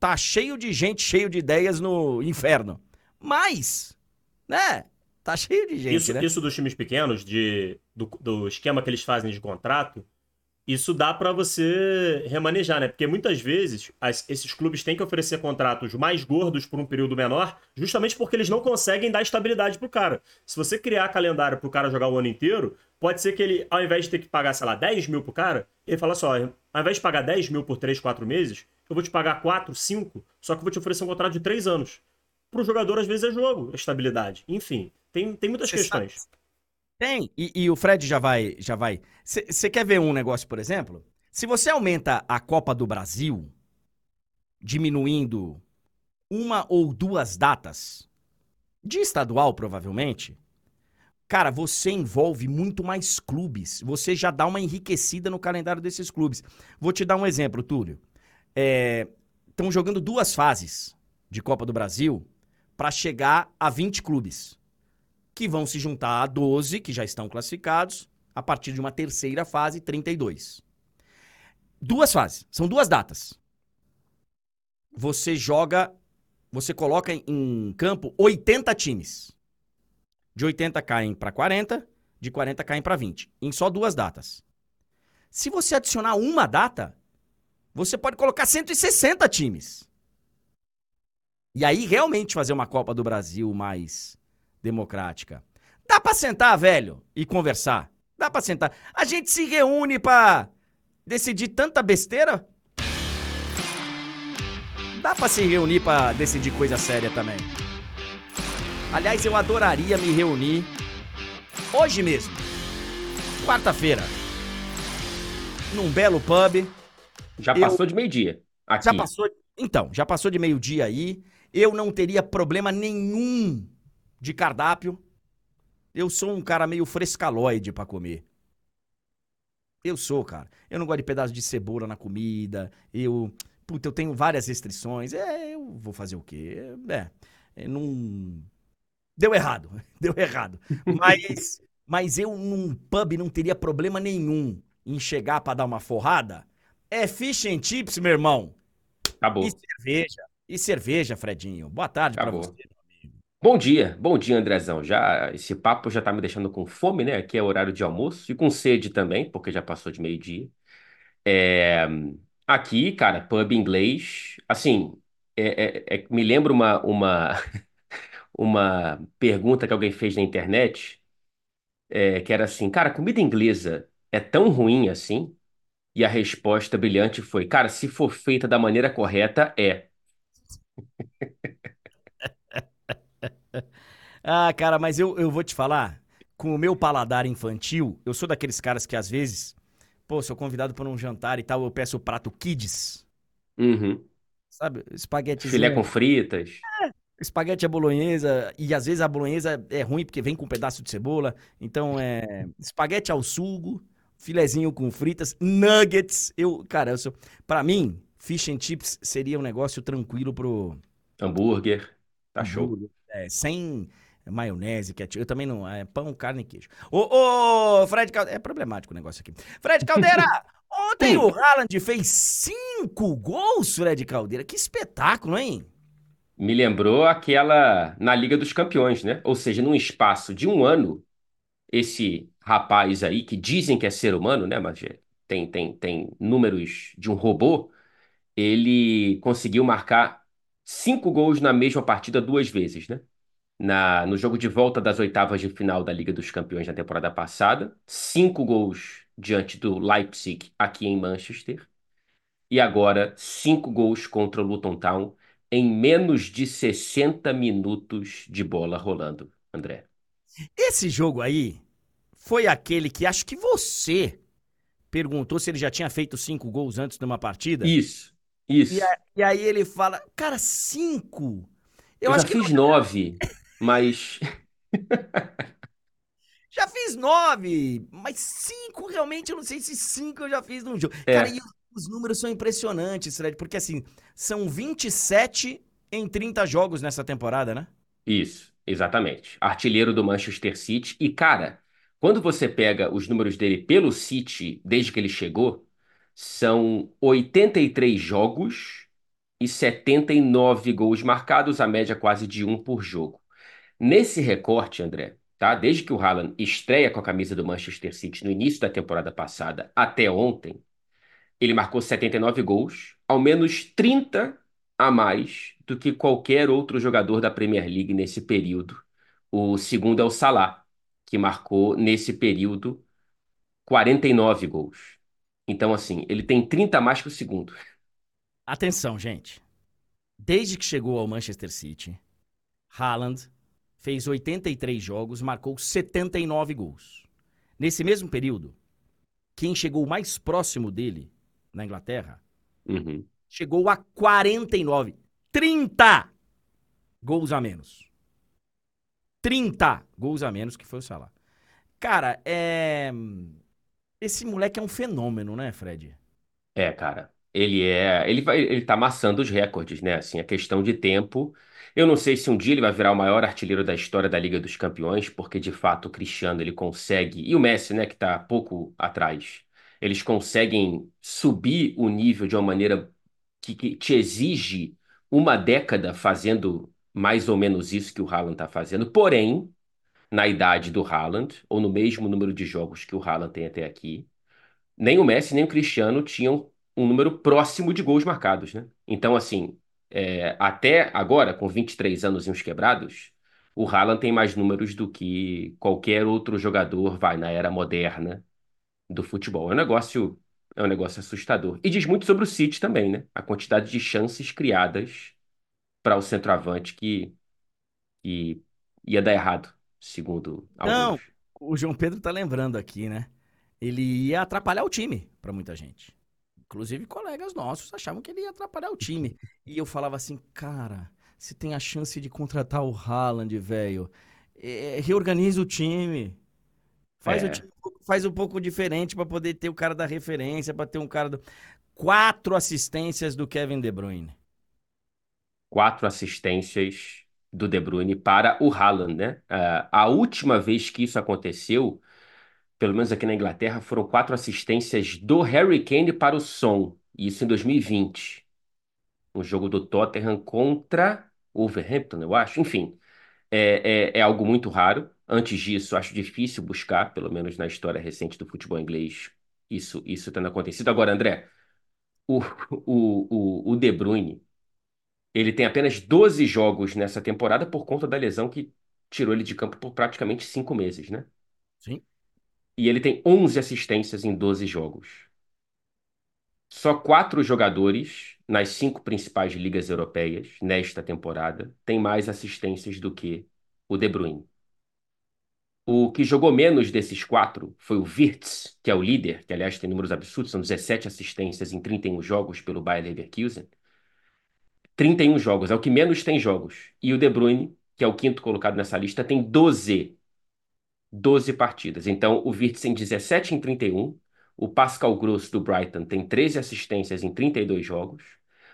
tá cheio de gente, cheio de ideias no inferno. Mas, né? Tá cheio de gente, Isso, né? isso dos times pequenos, de, do, do esquema que eles fazem de contrato, isso dá pra você remanejar, né? Porque muitas vezes as- esses clubes têm que oferecer contratos mais gordos por um período menor, justamente porque eles não conseguem dar estabilidade pro cara. Se você criar calendário pro cara jogar o ano inteiro, pode ser que ele, ao invés de ter que pagar, sei lá, 10 mil pro cara, ele fala só, ao invés de pagar 10 mil por 3, 4 meses, eu vou te pagar 4, 5, só que eu vou te oferecer um contrato de 3 anos. Pro jogador, às vezes, é jogo, é estabilidade. Enfim, tem, tem muitas Você questões. Tem. E, e o Fred já vai. já vai. Você quer ver um negócio, por exemplo? Se você aumenta a Copa do Brasil, diminuindo uma ou duas datas, de estadual, provavelmente, cara, você envolve muito mais clubes. Você já dá uma enriquecida no calendário desses clubes. Vou te dar um exemplo, Túlio. Estão jogando duas fases de Copa do Brasil para chegar a 20 clubes que vão se juntar a 12 que já estão classificados a partir de uma terceira fase, 32. Duas fases, são duas datas. Você joga, você coloca em- campo 80 times. De 80 caem para 40, de 40 caem para 20, em só duas datas. Se você adicionar uma data, você pode colocar 160 times. E aí realmente fazer uma Copa do Brasil mais democrática. Dá pra sentar, velho, e conversar. Dá pra sentar. A gente se reúne pra decidir tanta besteira. Dá pra se reunir pra decidir coisa séria também. Aliás, eu adoraria me reunir hoje mesmo, quarta-feira, num belo pub. Já passou eu... de meio-dia. Já passou. Então, já passou de meio-dia aí. Eu não teria problema nenhum de cardápio. Eu sou um cara meio frescaloide para comer. Eu sou, cara. Eu não gosto de pedaço de cebola na comida. Eu. Puta, eu tenho várias restrições. É, eu vou fazer o quê? É. é não. Deu errado. Deu errado. Mas. mas eu num pub não teria problema nenhum em chegar para dar uma forrada. É fish and chips, meu irmão. Acabou. E cerveja. E cerveja, Fredinho. Boa tarde para você. Bom dia, bom dia, Andrezão. Já esse papo já tá me deixando com fome, né? Aqui é horário de almoço e com sede também, porque já passou de meio-dia. É, aqui, cara, pub inglês, assim, é, é, é me lembra uma, uma, uma pergunta que alguém fez na internet, é, que era assim, cara, comida inglesa é tão ruim assim? E a resposta brilhante foi, cara, se for feita da maneira correta, é. Ah, cara, mas eu, eu vou te falar, com o meu paladar infantil, eu sou daqueles caras que às vezes, pô, sou convidado para um jantar e tal, eu peço o prato kids. Uhum. Sabe, espaguete. Filé com fritas. É, espaguete à bolonhesa, e às vezes a bolonhesa é ruim porque vem com um pedaço de cebola. Então é espaguete ao sugo, filezinho com fritas, nuggets. Eu, cara, eu sou, para mim, fish and chips seria um negócio tranquilo pro hambúrguer. Tá show. É, sem maionese, que eu também não, é pão, carne e queijo. Ô, ô, Fred Caldeira, é problemático o negócio aqui. Fred Caldeira, ontem o Haaland fez cinco gols, Fred Caldeira. Que espetáculo, hein? Me lembrou aquela na Liga dos Campeões, né? Ou seja, num espaço de um ano, esse rapaz aí, que dizem que é ser humano, né? Mas tem, tem, tem números de um robô, ele conseguiu marcar cinco gols na mesma partida duas vezes, né? Na, no jogo de volta das oitavas de final da Liga dos Campeões da temporada passada, cinco gols diante do Leipzig aqui em Manchester, e agora cinco gols contra o Luton Town em menos de 60 minutos de bola rolando, André. Esse jogo aí foi aquele que acho que você perguntou se ele já tinha feito cinco gols antes de uma partida. Isso, isso. E, a, e aí ele fala, cara, cinco? Eu, Eu acho já que fiz não... nove, mas... já fiz nove, mas cinco realmente eu não sei se cinco eu já fiz num jogo. É. Cara, e os números são impressionantes, Fred, porque assim, são 27 em 30 jogos nessa temporada, né? Isso, exatamente. Artilheiro do Manchester City. E, cara, quando você pega os números dele pelo City, desde que ele chegou, são 83 jogos e 79 gols marcados, a média quase de um por jogo. Nesse recorte, André, tá? Desde que o Haaland estreia com a camisa do Manchester City no início da temporada passada até ontem, ele marcou 79 gols, ao menos 30 a mais do que qualquer outro jogador da Premier League nesse período. O segundo é o Salah, que marcou nesse período 49 gols. Então, assim, ele tem 30 a mais que o segundo. Atenção, gente. Desde que chegou ao Manchester City, Haaland fez 83 jogos, marcou 79 gols. Nesse mesmo período, quem chegou mais próximo dele na Inglaterra, uhum. chegou a 49. 30 gols a menos. 30 gols a menos que foi o Salah. Cara, é. Esse moleque é um fenômeno, né, Fred? É, cara. Ele é. Ele, vai, ele tá amassando os recordes, né? Assim, a questão de tempo. Eu não sei se um dia ele vai virar o maior artilheiro da história da Liga dos Campeões, porque de fato o Cristiano ele consegue. E o Messi, né, que tá pouco atrás eles conseguem subir o nível de uma maneira que, que te exige uma década fazendo mais ou menos isso que o Haaland está fazendo. Porém, na idade do Haaland, ou no mesmo número de jogos que o Haaland tem até aqui, nem o Messi nem o Cristiano tinham um número próximo de gols marcados, né? Então, assim, é, até agora, com 23 anos e uns quebrados, o Haaland tem mais números do que qualquer outro jogador, vai, na era moderna do futebol. É um negócio, é um negócio assustador. E diz muito sobre o City também, né? A quantidade de chances criadas para o centroavante que, que ia dar errado, segundo Não, alguns. o João Pedro tá lembrando aqui, né? Ele ia atrapalhar o time pra muita gente. Inclusive, colegas nossos achavam que ele ia atrapalhar o time. E eu falava assim, cara, se tem a chance de contratar o Haaland, velho, é, reorganiza o time. Faz o É, time um pouco- faz um pouco diferente pra poder ter o cara da referência, pra ter um cara do... Quatro assistências do Kevin De Bruyne. quatro assistências do De Bruyne para o Haaland, né? Ah, a última vez que isso aconteceu, pelo menos aqui na Inglaterra, foram quatro assistências do Harry Kane para o Son. Isso em 2020. Um jogo do Tottenham contra o Wolverhampton, eu acho. Enfim, é, é, é algo muito raro. Antes disso, acho difícil buscar, pelo menos na história recente do futebol inglês, isso, isso tendo acontecido. Agora, André, o, o, o, o De Bruyne. Ele tem apenas 12 jogos nessa temporada por conta da lesão que tirou ele de campo por praticamente cinco meses, né? Sim. E ele tem 11 assistências em 12 jogos. Só quatro jogadores nas cinco principais ligas europeias nesta temporada têm mais assistências do que o De Bruyne. O que jogou menos desses quatro foi o Wirtz, que é o líder, que aliás tem números absurdos, são 17 assistências em 31 jogos pelo Bayer Leverkusen. 31 jogos, é o que menos tem jogos. E o De Bruyne, que é o quinto colocado nessa lista, tem 12. 12 partidas. Então, o Wirtz tem 17 em 31. O Pascal Gross do Brighton tem 13 assistências em 32 jogos.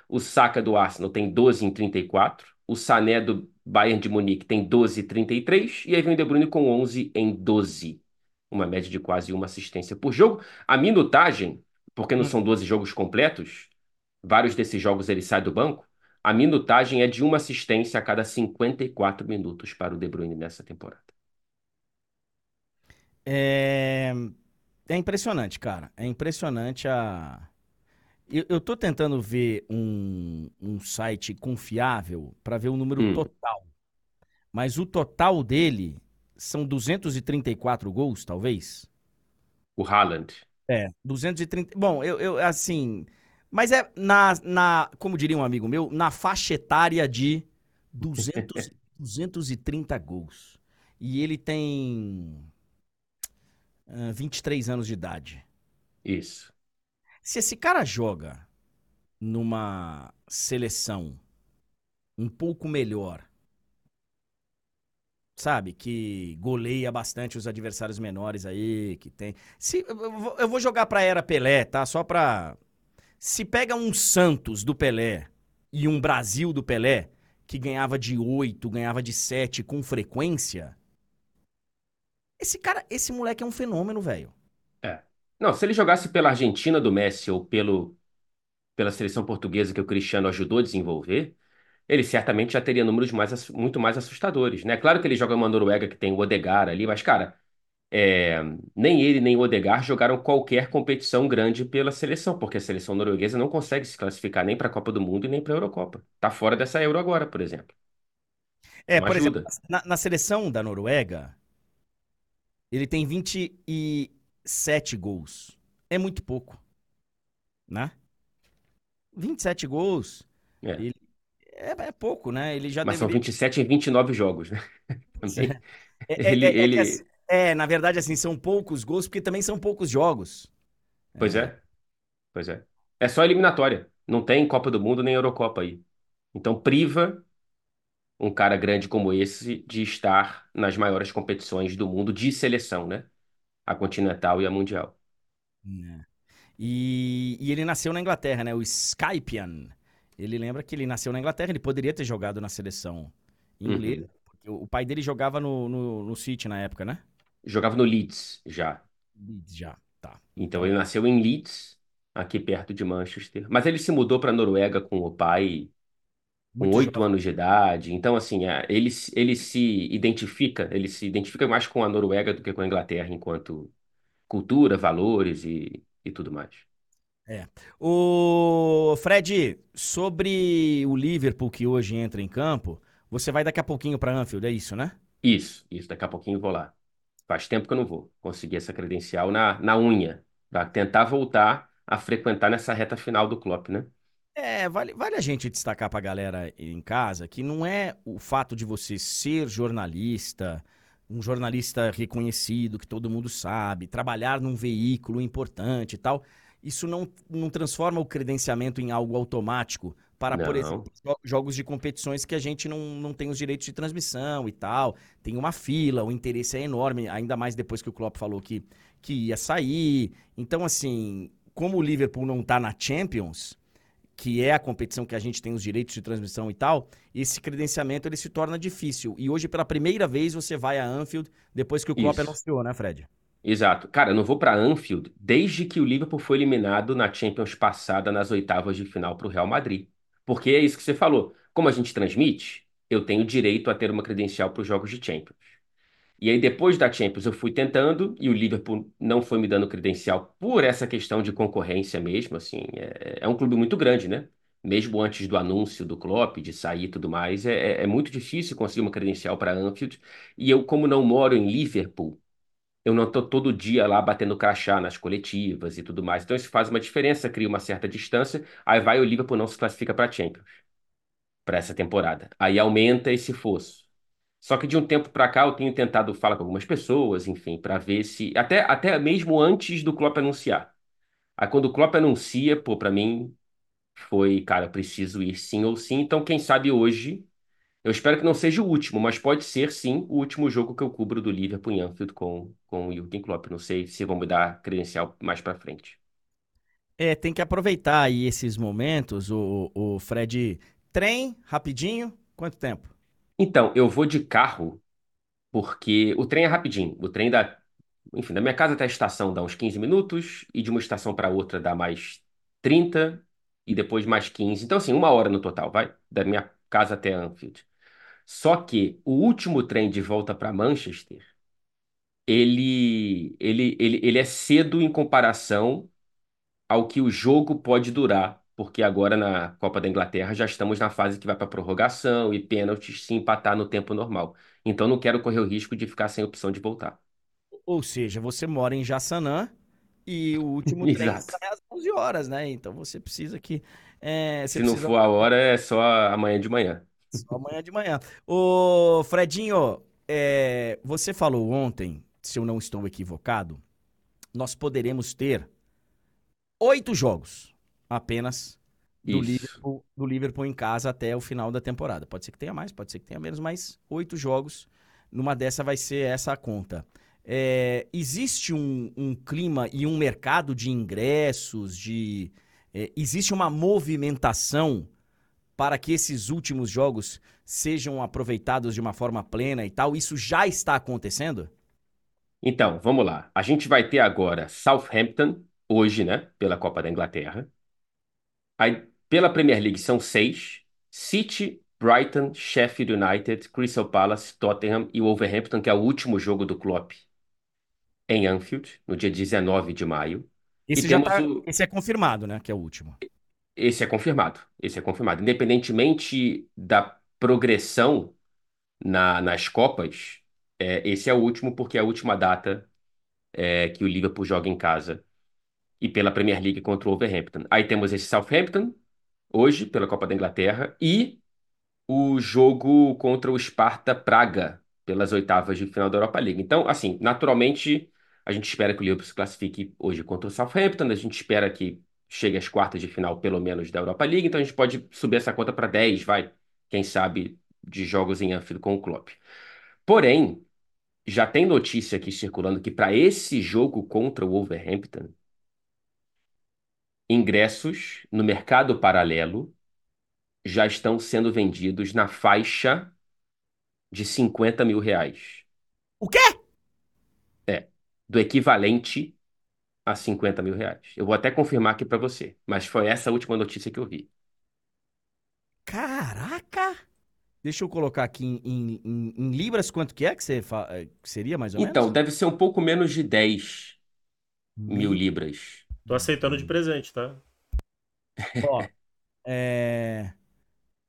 O Saka do Arsenal tem 12 em 34. O Sané do Bayern de Munique tem 12 em 33. E aí vem o De Bruyne com 11 em 12. Uma média de quase uma assistência por jogo. A minutagem, porque não Hum. são 12 jogos completos, vários desses jogos ele sai do banco. A minutagem é de uma assistência a cada 54 minutos para o De Bruyne nessa temporada. É... é impressionante, cara. É impressionante a. Eu, eu tô tentando ver um, um site confiável para ver o número Hum. total. Mas o total dele são 234 gols, talvez? O Haaland. É. 230. Bom, eu, eu assim. Mas é na, na. Como diria um amigo meu, na faixa etária de 200, 230 gols. E ele tem. ah, 23 anos de idade. Isso. Se esse cara joga numa seleção um pouco melhor, sabe, que goleia bastante os adversários menores aí, que tem. Se eu vou- eu vou jogar pra era Pelé, tá? Só pra se pega um Santos do Pelé e um Brasil do Pelé que ganhava de 8, ganhava de 7 com frequência, esse cara, esse moleque é um fenômeno, velho. É. Não, se ele jogasse pela Argentina do Messi ou pelo, pela seleção portuguesa que o Cristiano ajudou a desenvolver, ele certamente já teria números mais, muito mais assustadores, né? Claro que ele joga uma Noruega que tem o Odegaard ali, mas, cara, é, nem ele nem o Odegaard jogaram qualquer competição grande pela seleção, porque a seleção norueguesa não consegue se classificar nem para a Copa do Mundo e nem para a Eurocopa. Tá fora dessa Euro agora, por exemplo. É, Não por exemplo, ajuda. na, na seleção da Noruega, ele tem 27 gols. É muito pouco, né? 27 gols É. ele- é, é pouco, né? Ele já Mas são deveria... 27 em 29 jogos, né? Também. É, é- Ele, é- que ele... assim- é, na verdade, assim, são poucos gols, porque também são poucos jogos. Pois é. Pois é. É só eliminatória. Não tem Copa do Mundo nem Eurocopa aí. Então priva um cara grande como esse de estar nas maiores competições do mundo de seleção, né? A continental e a mundial. É. E, e ele nasceu na Inglaterra, né? O Skypian. Ele lembra que ele nasceu na Inglaterra, ele poderia ter jogado na seleção inglesa. Uhum. o pai dele jogava no, no, no City na época, né? Jogava no Leeds já. Leeds Já, tá. Então ele nasceu em Leeds, aqui perto de Manchester. Mas ele se mudou para a Noruega com o pai com Muito oito jovem. anos de idade. Então, assim, é, ele, se- ele se identifica, ele se identifica mais com a Noruega do que com a Inglaterra enquanto cultura, valores e, e tudo mais. É. O Fred, sobre o Liverpool que hoje entra em campo, você vai daqui a pouquinho para Anfield, é isso, né? Isso, isso. Daqui a pouquinho eu vou lá. Faz tempo que eu não vou conseguir essa credencial na, na unha, para tentar voltar a frequentar nessa reta final do Klopp, né? É, vale, vale a gente destacar pra galera em casa que não é o fato de você ser jornalista, um jornalista reconhecido, que todo mundo sabe, trabalhar num veículo importante e tal. Isso não, não transforma o credenciamento em algo automático para, por Não. exemplo, jo- jogos de competições que a gente não, não tem os direitos de transmissão e tal. Tem uma fila, o interesse é enorme, ainda mais depois que o Klopp falou que, que ia sair. Então, assim, como o Liverpool não tá na Champions, que é a competição que a gente tem os direitos de transmissão e tal, esse credenciamento ele se torna difícil. E hoje, pela primeira vez, você vai a Anfield depois que o Klopp Isso. anunciou, né, Fred? Exato. Cara, eu não vou para Anfield desde que o Liverpool foi eliminado na Champions passada nas oitavas de final para o Real Madrid. Porque é isso que você falou. Como a gente transmite, eu tenho direito a ter uma credencial para os jogos de Champions. E aí, depois da Champions, eu fui tentando e o Liverpool não foi me dando credencial por essa questão de concorrência mesmo. Assim, é, é um clube muito grande, né? Mesmo antes do anúncio do Klopp, de sair e tudo mais, é, é- é muito difícil conseguir uma credencial para Anfield. E eu, como não moro em Liverpool, eu não estou todo dia lá batendo crachá nas coletivas e tudo mais. Então isso faz uma diferença, cria uma certa distância. Aí vai o Liverpool não se classifica para Champions para essa temporada. Aí aumenta esse fosso. Só que de um tempo para cá eu tenho tentado falar com algumas pessoas, enfim, para ver se até até mesmo antes do Klopp anunciar. Aí quando o Klopp anuncia, pô, para mim foi, cara, preciso ir sim ou sim. Então quem sabe hoje eu espero que não seja o último, mas pode ser sim o último jogo que eu cubro do Liverpool em Anfield com, com o Jürgen Klopp. Não sei se vão me dar credencial mais pra frente. É, tem que aproveitar aí esses momentos, o, o Fred. Trem, rapidinho, quanto tempo? Então, eu vou de carro porque o trem é rapidinho. O trem dá, enfim, da minha casa até a estação dá uns 15 minutos e de uma estação para outra dá mais 30 e depois mais 15. Então, assim, uma hora no total, vai? Da minha casa até Anfield. Só que o último trem de volta para Manchester ele, ele, ele, ele é cedo em comparação ao que o jogo pode durar, porque agora na Copa da Inglaterra já estamos na fase que vai para prorrogação e pênaltis se empatar no tempo normal. Então não quero correr o risco de ficar sem opção de voltar. Ou seja, você mora em Jaçanã e o último trem sai às 11 horas, né? Então você precisa que. é, você Se não precisa for a hora, é só amanhã de manhã. Só amanhã de manhã. Ô, Fredinho, é, você falou ontem, se eu não estou equivocado, nós poderemos ter oito jogos apenas do. Liverpool, do Liverpool em casa até o final da temporada. Pode ser que tenha mais, pode ser que tenha menos, mas oito jogos. Numa dessa vai ser essa a conta. É, existe um, um clima e um mercado de ingressos, de é, existe uma movimentação para que esses últimos jogos sejam aproveitados de uma forma plena e tal? Isso já está acontecendo? Então, vamos lá. A gente vai ter agora Southampton, hoje, né? Pela Copa da Inglaterra. Aí, pela Premier League são seis: City, Brighton, Sheffield United, Crystal Palace, Tottenham e Wolverhampton, que é o último jogo do Klopp em Anfield, no dia 19 de maio. Esse, já tá- o- esse é confirmado, né? Que é o último. Esse é confirmado. Esse é confirmado. Independentemente da progressão na- nas Copas, é, esse é o último porque é a última data é, que o Liverpool joga em casa e pela Premier League contra o Wolverhampton. Aí temos esse Southampton, hoje, pela Copa da Inglaterra, e o jogo contra o Sparta Praga, pelas oitavas de final da Europa League. Então, assim, naturalmente, a gente espera que o Liverpool se classifique hoje contra o Southampton, a gente espera que chegue às quartas de final, pelo menos, da Europa League, então a gente pode subir essa conta para 10, vai, quem sabe, de jogos em Anfield com o Klopp. Porém, já tem notícia aqui circulando que para esse jogo contra o Wolverhampton, ingressos no mercado paralelo já estão sendo vendidos na faixa de 50 mil reais. O quê? Do equivalente a 50 mil reais. Eu vou até confirmar aqui para você, mas foi essa a última notícia que eu vi. Caraca! Deixa eu colocar aqui em, em- em- em libras quanto que é que, você fa- que seria mais ou Então, menos? deve ser um pouco menos de 10 mil Mil- libras. Tô aceitando de presente, tá? Ó, é...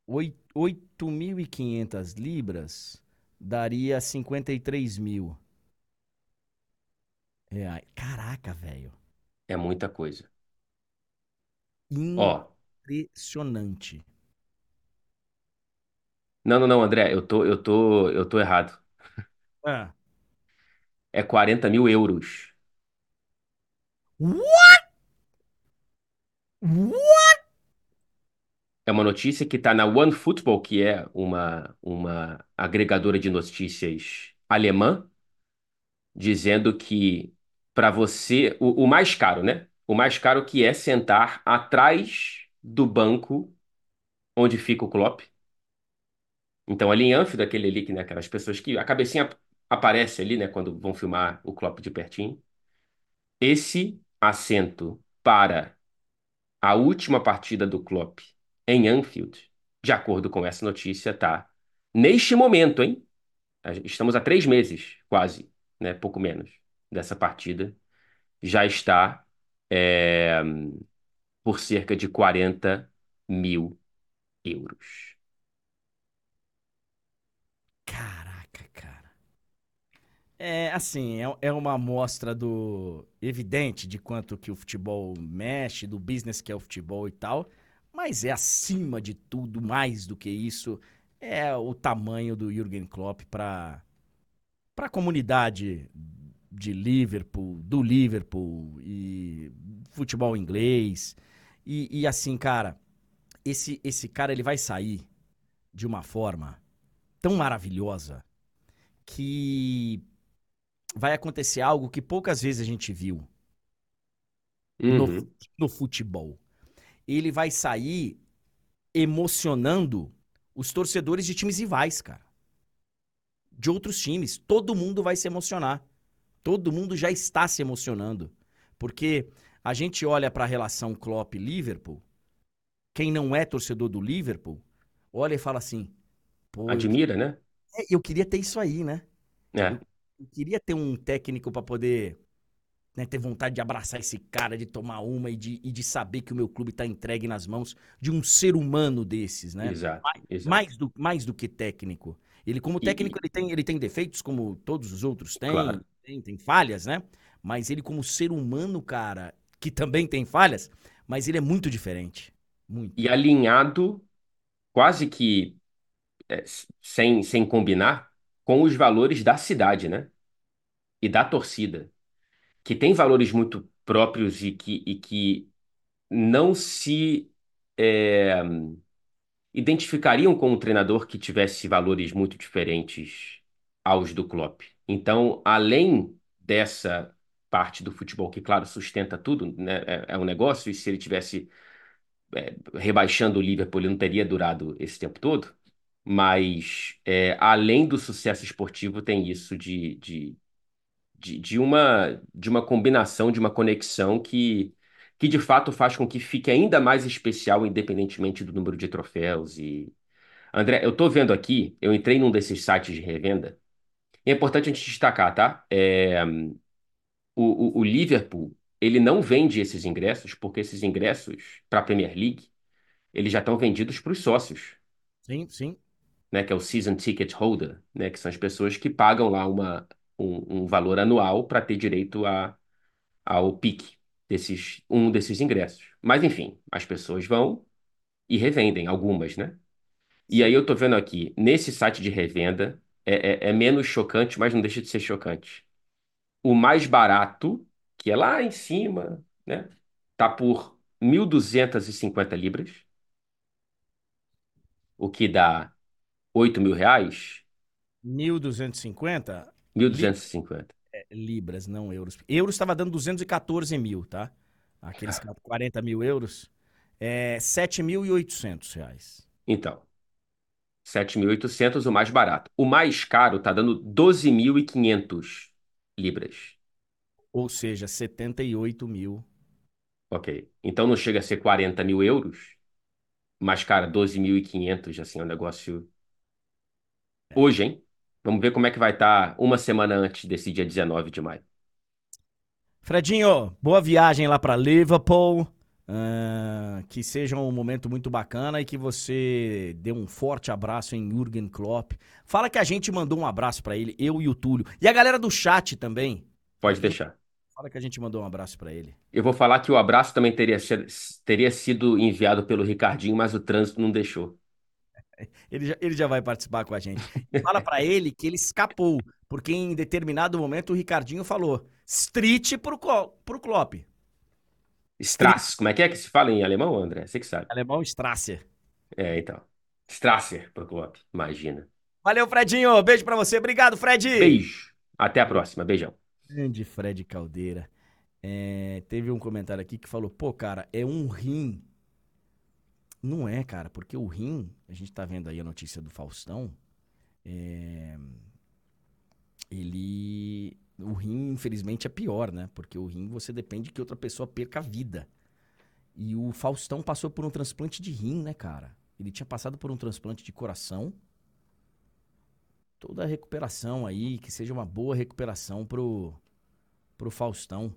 oit- 8.500 libras daria 53 mil reais. Caraca, velho. É muita coisa. Ó, Impressionante. não, não, não, André, eu tô, eu tô, eu tô errado. Ah. É 40 mil euros. What? What? É uma notícia que está na OneFootball, que é uma, uma agregadora de notícias alemã, dizendo que para você, o, o mais caro, né? O mais caro que é sentar atrás do banco onde fica o Klopp. Então, ali em Anfield, aquele ali, né, aquelas pessoas que a cabecinha aparece ali, né, quando vão filmar o Klopp de pertinho. Esse assento para a última partida do Klopp em Anfield, de acordo com essa notícia, tá neste momento, hein? Estamos há três meses, quase, né? Pouco menos, dessa partida. Já está é, por cerca de 40 mil euros. Caraca, cara. É assim, é, é uma amostra do evidente de quanto que o futebol mexe, do business que é o futebol e tal, mas é acima de tudo, mais do que isso, é o tamanho do Jürgen Klopp para para a comunidade de Liverpool, do Liverpool e futebol inglês. E, e assim, cara, esse esse cara ele vai sair de uma forma tão maravilhosa que vai acontecer algo que poucas vezes a gente viu no, Uhum. no futebol. Ele vai sair emocionando os torcedores de times rivais, cara. De outros times. Todo mundo vai se emocionar. Todo mundo já está se emocionando. Porque a gente olha para a relação Klopp-Liverpool, quem não é torcedor do Liverpool, olha e fala assim: pô, eu, Admira, né? é, eu queria ter isso aí, né? É. Eu queria ter um técnico para poder né, ter vontade de abraçar esse cara, de tomar uma e de, e de saber que o meu clube tá entregue nas mãos de um ser humano desses, né? Exato, exato. Mais do, mais do que técnico. Ele, como E- técnico, ele tem, ele tem defeitos, como todos os outros têm, Claro. Tem, tem falhas, né? Mas ele, como ser humano, cara, que também tem falhas, mas ele é muito diferente. Muito. E alinhado, quase que é, sem, sem combinar, com os valores da cidade, né? E da torcida, que tem valores muito próprios e que, e que não se é, identificariam com um treinador que tivesse valores muito diferentes aos do Klopp. Então, além dessa parte do futebol que, claro, sustenta tudo, né? É, é um negócio, e se ele tivesse é, rebaixando o Liverpool, ele não teria durado esse tempo todo. Mas, é, além do sucesso esportivo, tem isso de, de, de, de uma, de uma combinação, de uma conexão que, que de fato faz com que fique ainda mais especial, independentemente do número de troféus. E André, eu tô vendo aqui, eu entrei num desses sites de revenda. E é importante a gente destacar, tá? É, o, o, o Liverpool, ele não vende esses ingressos, porque esses ingressos para a Premier League, eles já estão vendidos para os sócios Sim, sim. né, que é o Season Ticket Holder, né, que são as pessoas que pagam lá uma, um, um valor anual para ter direito a, ao pique desses, um desses ingressos. Mas, enfim, as pessoas vão e revendem algumas, né? E aí eu tô vendo aqui, nesse site de revenda, é, é, é menos chocante, mas não deixa de ser chocante. O mais barato, que é lá em cima, né, tá por 1.250 libras, o que dá 8 mil reais, 1.250 1.250. libras, não euros. Euros estava dando 214 mil, tá? Aqueles 40 mil euros. É 7.800 reais. Então, 7.800 o mais barato. O mais caro tá dando 12.500 libras. Ou seja, 78 mil. Ok. Então não chega a ser 40 mil euros, mas, cara, 12.500, assim, é um negócio... Hoje, hein? Vamos ver como é que vai estar uma semana antes desse dia 19 de maio. Fredinho, boa viagem lá para Liverpool. Uh, que seja um momento muito bacana e que você dê um forte abraço em Jürgen Klopp. Fala que a gente mandou um abraço para ele, eu e o Túlio. E a galera do chat também. Pode deixar. Fala que a gente mandou um abraço para ele. Eu vou falar que o abraço também teria, teria sido enviado pelo Ricardinho, mas o trânsito não deixou. Ele já, ele já vai participar com a gente. Fala para ele que ele escapou, porque em determinado momento o Ricardinho falou: street pro, pro Klopp. Strass, como é que é que se fala em alemão, André? Você que sabe. Alemão Strasser. É, então. Strasser pro Klopp, imagina. Valeu, Fredinho. Beijo para você. Obrigado, Fred. Beijo. Até a próxima. Beijão. Grande Fred Caldeira. É, teve um comentário aqui que falou: pô, cara, é um rim. Não é, cara, porque o rim, a gente tá vendo aí a notícia do Faustão. É, ele o rim, infelizmente, é pior, né? Porque o rim você depende que outra pessoa perca a vida. E o Faustão passou por um transplante de rim, né, cara? Ele tinha passado por um transplante de coração. Toda a recuperação aí, que seja uma boa recuperação pro, pro Faustão.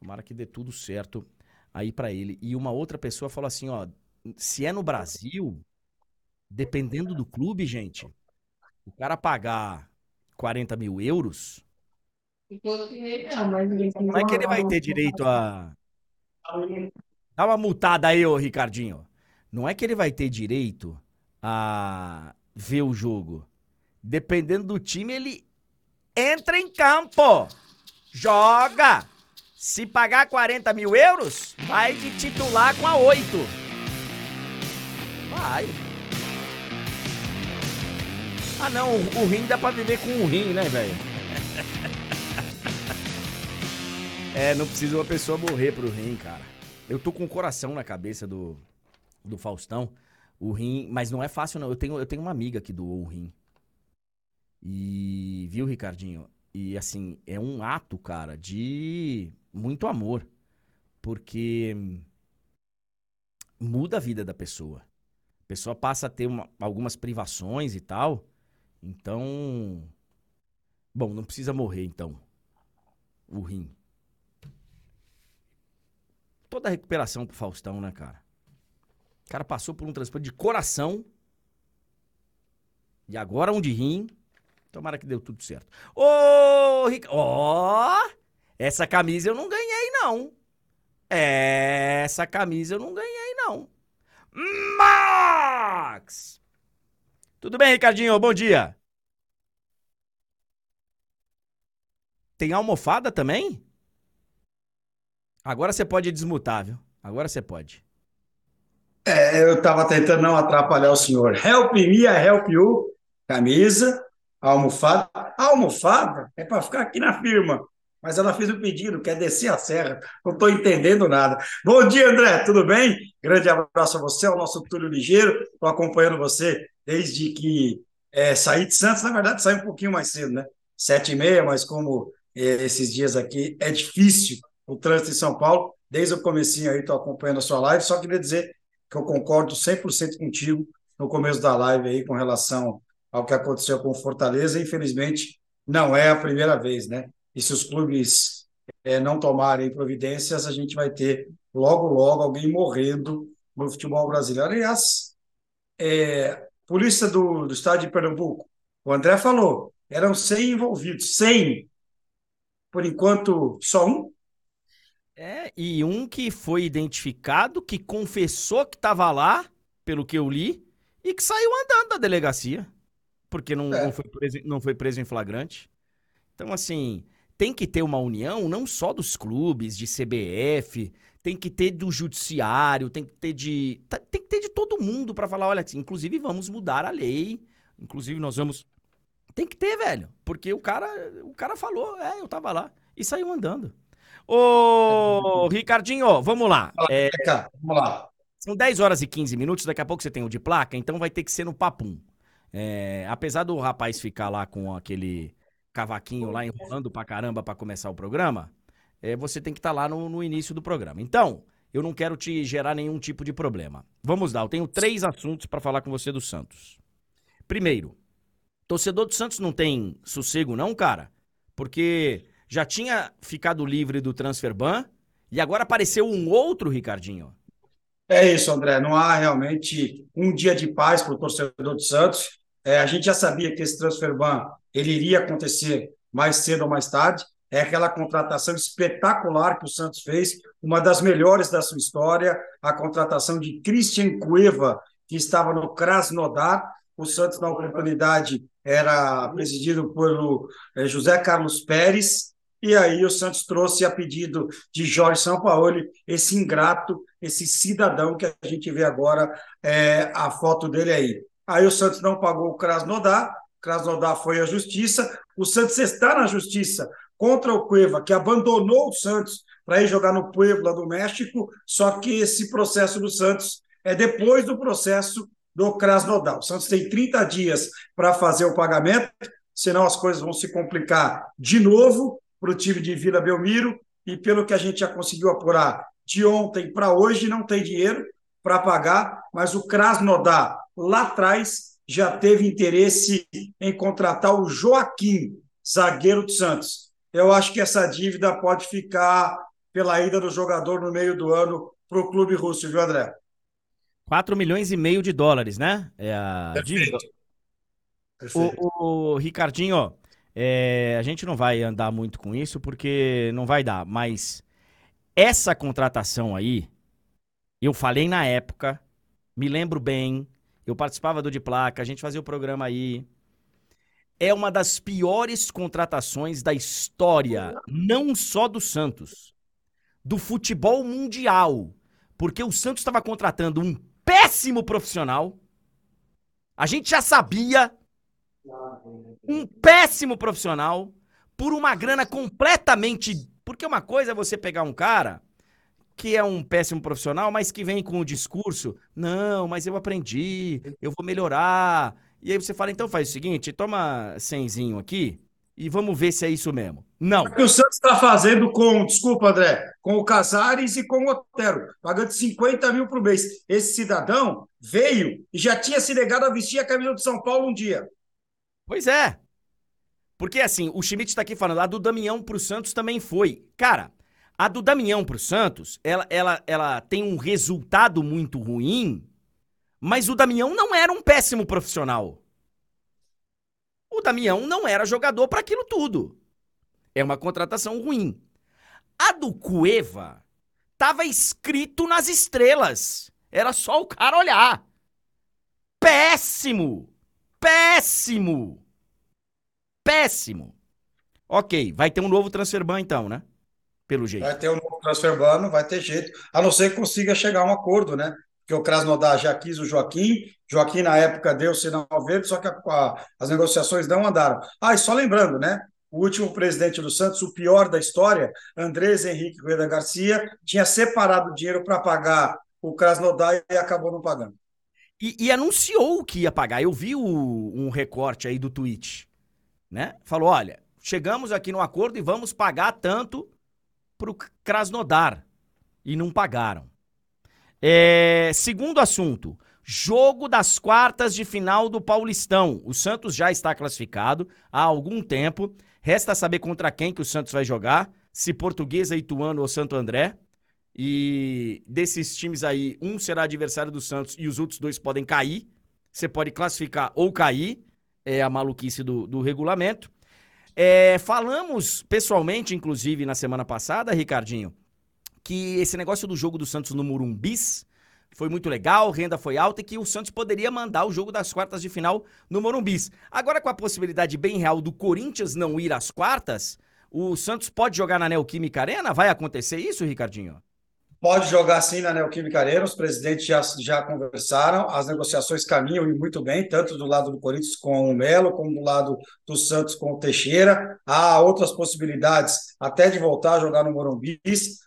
Tomara que dê tudo certo aí para ele. E uma outra pessoa falou assim, ó, se é no Brasil, dependendo do clube, gente, o cara pagar 40 mil euros, como é que ele vai ter direito a. Dá uma multada aí, ô Ricardinho. Não é que ele vai ter direito a ver o jogo. Dependendo do time, ele entra em campo. Joga. Se pagar 40 mil euros, vai de titular com a 8. Vai. Ah não, o, o rim dá pra viver com o rim, né, velho? É, não precisa uma pessoa morrer pro rim, cara. Eu tô com o coração na cabeça do, do Faustão. O rim, mas não é fácil não. Eu tenho, eu tenho uma amiga que doou o rim. E viu, Ricardinho? E assim, é um ato, cara, de muito amor. Porque muda a vida da pessoa. A pessoa passa a ter uma, algumas privações e tal. Então, bom, não precisa morrer então. O rim toda a recuperação pro Faustão, né, cara? O cara passou por um transplante de coração. E agora um de rim. Tomara que deu tudo certo. Ô, Rica... Ó! Essa camisa eu não ganhei, não. Essa camisa eu não ganhei, não. Max! Tudo bem, Ricardinho? Bom dia. Tem almofada também? Agora você pode desmutar, viu? Agora você pode. É, eu estava tentando não atrapalhar o senhor. Help me, help you. Camisa, almofada. Almofada é para ficar aqui na firma. Mas ela fez o pedido, quer descer a serra. Não estou entendendo nada. Bom dia, André, tudo bem? Grande abraço a você, ao nosso Túlio Ligeiro. Estou acompanhando você desde que é, saí de Santos. Na verdade, saí um pouquinho mais cedo, né? Sete e meia, mas como é, esses dias aqui é difícil o trânsito em São Paulo. Desde o comecinho aí, estou acompanhando a sua live. Só queria dizer que eu concordo 100% contigo no começo da live aí com relação ao que aconteceu com Fortaleza. Infelizmente, não é a primeira vez, né? E se os clubes é, não tomarem providências, a gente vai ter logo, logo alguém morrendo no futebol brasileiro. Aliás, é, polícia do, do estado de Pernambuco, o André falou, eram 100 envolvidos, 100. Por enquanto, só um é, e um que foi identificado, que confessou que estava lá, pelo que eu li, e que saiu andando da delegacia. Porque não, é. não, foi preso, não foi preso em flagrante. Então, assim, tem que ter uma união não só dos clubes, de CBF, tem que ter do judiciário, tem que ter de. Tá, tem que ter de todo mundo para falar, olha, assim, inclusive vamos mudar a lei. Inclusive, nós vamos. Tem que ter, velho. Porque o cara, o cara falou, é, eu tava lá. E saiu andando. Ô, Ricardinho, vamos lá. É, vamos lá. São 10 horas e 15 minutos, daqui a pouco você tem o de placa, então vai ter que ser no papum. É, apesar do rapaz ficar lá com aquele cavaquinho lá enrolando pra caramba pra começar o programa, é, você tem que estar tá lá no, no início do programa. Então, eu não quero te gerar nenhum tipo de problema. Vamos lá, eu tenho três assuntos para falar com você do Santos. Primeiro, torcedor do Santos não tem sossego não, cara? Porque já tinha ficado livre do transfer ban e agora apareceu um outro Ricardinho. É isso, André. Não há realmente um dia de paz para o torcedor do Santos. É, a gente já sabia que esse transfer ban ele iria acontecer mais cedo ou mais tarde. É aquela contratação espetacular que o Santos fez, uma das melhores da sua história, a contratação de Christian Cueva, que estava no Krasnodar. O Santos, na oportunidade, era presidido pelo eh, José Carlos Pérez, e aí o Santos trouxe a pedido de Jorge Sampaoli esse ingrato, esse cidadão que a gente vê agora é, a foto dele aí. Aí o Santos não pagou o Krasnodar, Krasnodar foi à justiça, o Santos está na justiça contra o Cueva, que abandonou o Santos para ir jogar no Puebla do México, só que esse processo do Santos é depois do processo do Krasnodar. O Santos tem 30 dias para fazer o pagamento, senão as coisas vão se complicar de novo para o time de Vila Belmiro, e pelo que a gente já conseguiu apurar de ontem para hoje, não tem dinheiro para pagar, mas o Krasnodar lá atrás já teve interesse em contratar o Joaquim, zagueiro do Santos. Eu acho que essa dívida pode ficar pela ida do jogador no meio do ano para o clube russo, viu, André? 4 milhões e meio de dólares, né? É a Perfeito. dívida. O, o Ricardinho, é, a gente não vai andar muito com isso porque não vai dar, mas essa contratação aí, eu falei na época, me lembro bem, eu participava do De Placa, a gente fazia o programa aí. É uma das piores contratações da história, não só do Santos, do futebol mundial. Porque o Santos estava contratando um péssimo profissional. A gente já sabia. Um péssimo profissional por uma grana completamente. Porque uma coisa é você pegar um cara que é um péssimo profissional, mas que vem com o discurso: não, mas eu aprendi, eu vou melhorar. E aí você fala: então faz o seguinte, toma cenzinho aqui e vamos ver se é isso mesmo. Não. O que o Santos está fazendo com, desculpa, André, com o Casares e com o Otero, pagando 50 mil por mês. Esse cidadão veio e já tinha se negado a vestir a camisa do São Paulo um dia. Pois é. Porque assim, o Schmidt está aqui falando, a do Damião pro Santos também foi. Cara, a do Damião pro Santos, ela, ela, ela tem um resultado muito ruim, mas o Damião não era um péssimo profissional. O Damião não era jogador para aquilo tudo. É uma contratação ruim. A do Cueva tava escrito nas estrelas. Era só o cara olhar. Péssimo! Péssimo! Péssimo! Ok, vai ter um novo transfer ban então, né? Pelo jeito. Vai ter um novo transfer ban, não vai ter jeito. A não ser que consiga chegar a um acordo, né? Porque o Krasnodar já quis o Joaquim, Joaquim na época deu sinal verde, só que a, a, as negociações não andaram. Ah, e só lembrando, né? O último presidente do Santos, o pior da história, Andrés Henrique Rueda Garcia, tinha separado dinheiro para pagar o Krasnodar e acabou não pagando. E, e anunciou que ia pagar. Eu vi o, um recorte aí do tweet, né? Falou, olha, chegamos aqui no acordo e vamos pagar tanto pro Krasnodar. E não pagaram. É, segundo assunto, jogo das quartas de final do Paulistão. O Santos já está classificado há algum tempo. Resta saber contra quem que o Santos vai jogar, se Portuguesa, Ituano ou Santo André. E desses times aí, um será adversário do Santos e os outros dois podem cair. Você pode classificar ou cair, é a maluquice do, do regulamento. É, falamos pessoalmente, inclusive, na semana passada, Ricardinho, que esse negócio do jogo do Santos no Morumbis foi muito legal, renda foi alta e que o Santos poderia mandar o jogo das quartas de final no Morumbis. Agora, com a possibilidade bem real do Corinthians não ir às quartas, o Santos pode jogar na Neoquímica Arena? Vai acontecer isso, Ricardinho? Pode jogar sim na Neoquímica Arena, os presidentes já, já conversaram, as negociações caminham e muito bem, tanto do lado do Corinthians com o Melo, como do lado do Santos com o Teixeira. Há outras possibilidades até de voltar a jogar no Morumbi,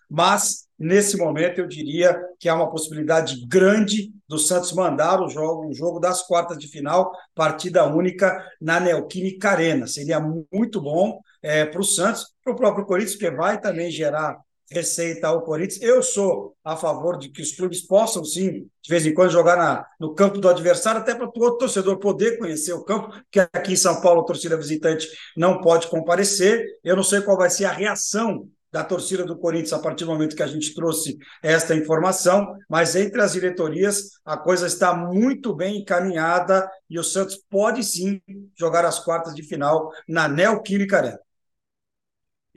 mas nesse momento eu diria que há uma possibilidade grande do Santos mandar o jogo, o jogo das quartas de final, partida única na Neoquímica Arena. Seria muito bom é, para o Santos, para o próprio Corinthians, porque vai também gerar receita ao Corinthians. Eu sou a favor de que os clubes possam, sim, de vez em quando, jogar na, no campo do adversário, até para o outro torcedor poder conhecer o campo, que aqui em São Paulo a torcida visitante não pode comparecer. Eu não sei qual vai ser a reação da torcida do Corinthians a partir do momento que a gente trouxe esta informação, mas entre as diretorias a coisa está muito bem encaminhada e o Santos pode sim jogar as quartas de final na Neoquímica Arena.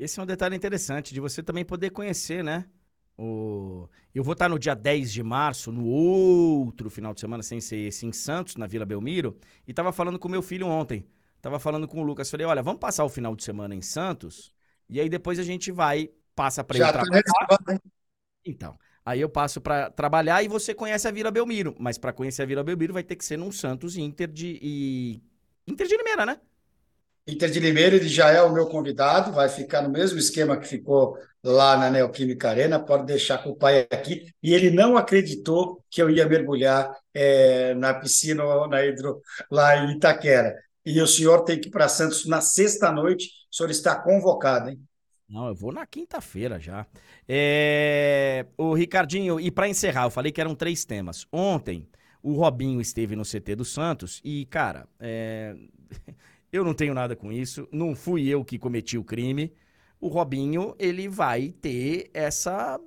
Esse é um detalhe interessante de você também poder conhecer, né? O... Eu vou estar no dia 10 de março, no outro final de semana, sem ser esse, em Santos, na Vila Belmiro, e estava falando com meu filho ontem. Tava falando com o Lucas, falei, olha, vamos passar o final de semana em Santos, e aí depois a gente vai, passa para Já tá trabalhar. Então, aí eu passo para trabalhar e você conhece a Vila Belmiro, mas para conhecer a Vila Belmiro vai ter que ser num Santos Inter de e Inter de Limeira, né? Inter de Limeira, ele já é o meu convidado, vai ficar no mesmo esquema que ficou lá na Neoquímica Arena, pode deixar com o pai aqui. E ele não acreditou que eu ia mergulhar é, na piscina ou na hidro lá em Itaquera. E o senhor tem que ir para Santos na sexta-noite, o senhor está convocado, hein? Não, eu vou na quinta-feira já. É... O Ricardinho, e para encerrar, eu falei que eram três temas. Ontem, o Robinho esteve no CT do Santos e, cara, é... Eu não tenho nada com isso, não fui eu que cometi o crime. O Robinho, ele vai ter essa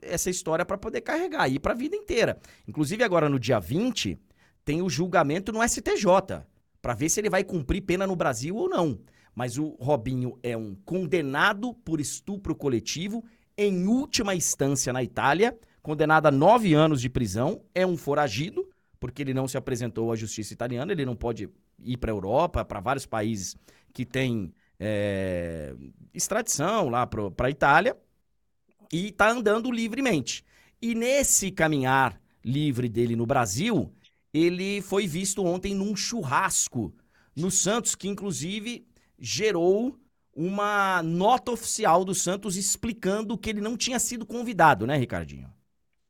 essa história para poder carregar aí para a vida inteira. Inclusive agora no dia 20 tem o julgamento no STJ para ver se ele vai cumprir pena no Brasil ou não. Mas o Robinho é um condenado por estupro coletivo em última instância na Itália, condenado a nove anos de prisão, é um foragido, porque ele não se apresentou à justiça italiana, ele não pode ir para a Europa, para vários países que têm é, extradição lá para a Itália, e está andando livremente. E nesse caminhar livre dele no Brasil, ele foi visto ontem num churrasco no Santos, que inclusive gerou uma nota oficial do Santos explicando que ele não tinha sido convidado, né, Ricardinho?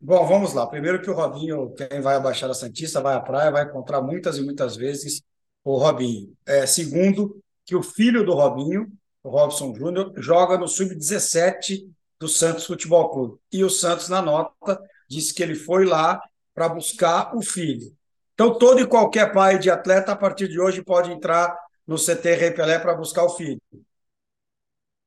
Bom, vamos lá. Primeiro que o Robinho, quem vai à Baixada Santista, vai à praia, vai encontrar muitas e muitas vezes o Robinho. É, segundo, que o filho do Robinho, o Robson Júnior, joga no sub-17 do Santos Futebol Clube. E o Santos, na nota, disse que ele foi lá para buscar o filho. Então, todo e qualquer pai de atleta, a partir de hoje, pode entrar no CT Rei Pelé para buscar o filho.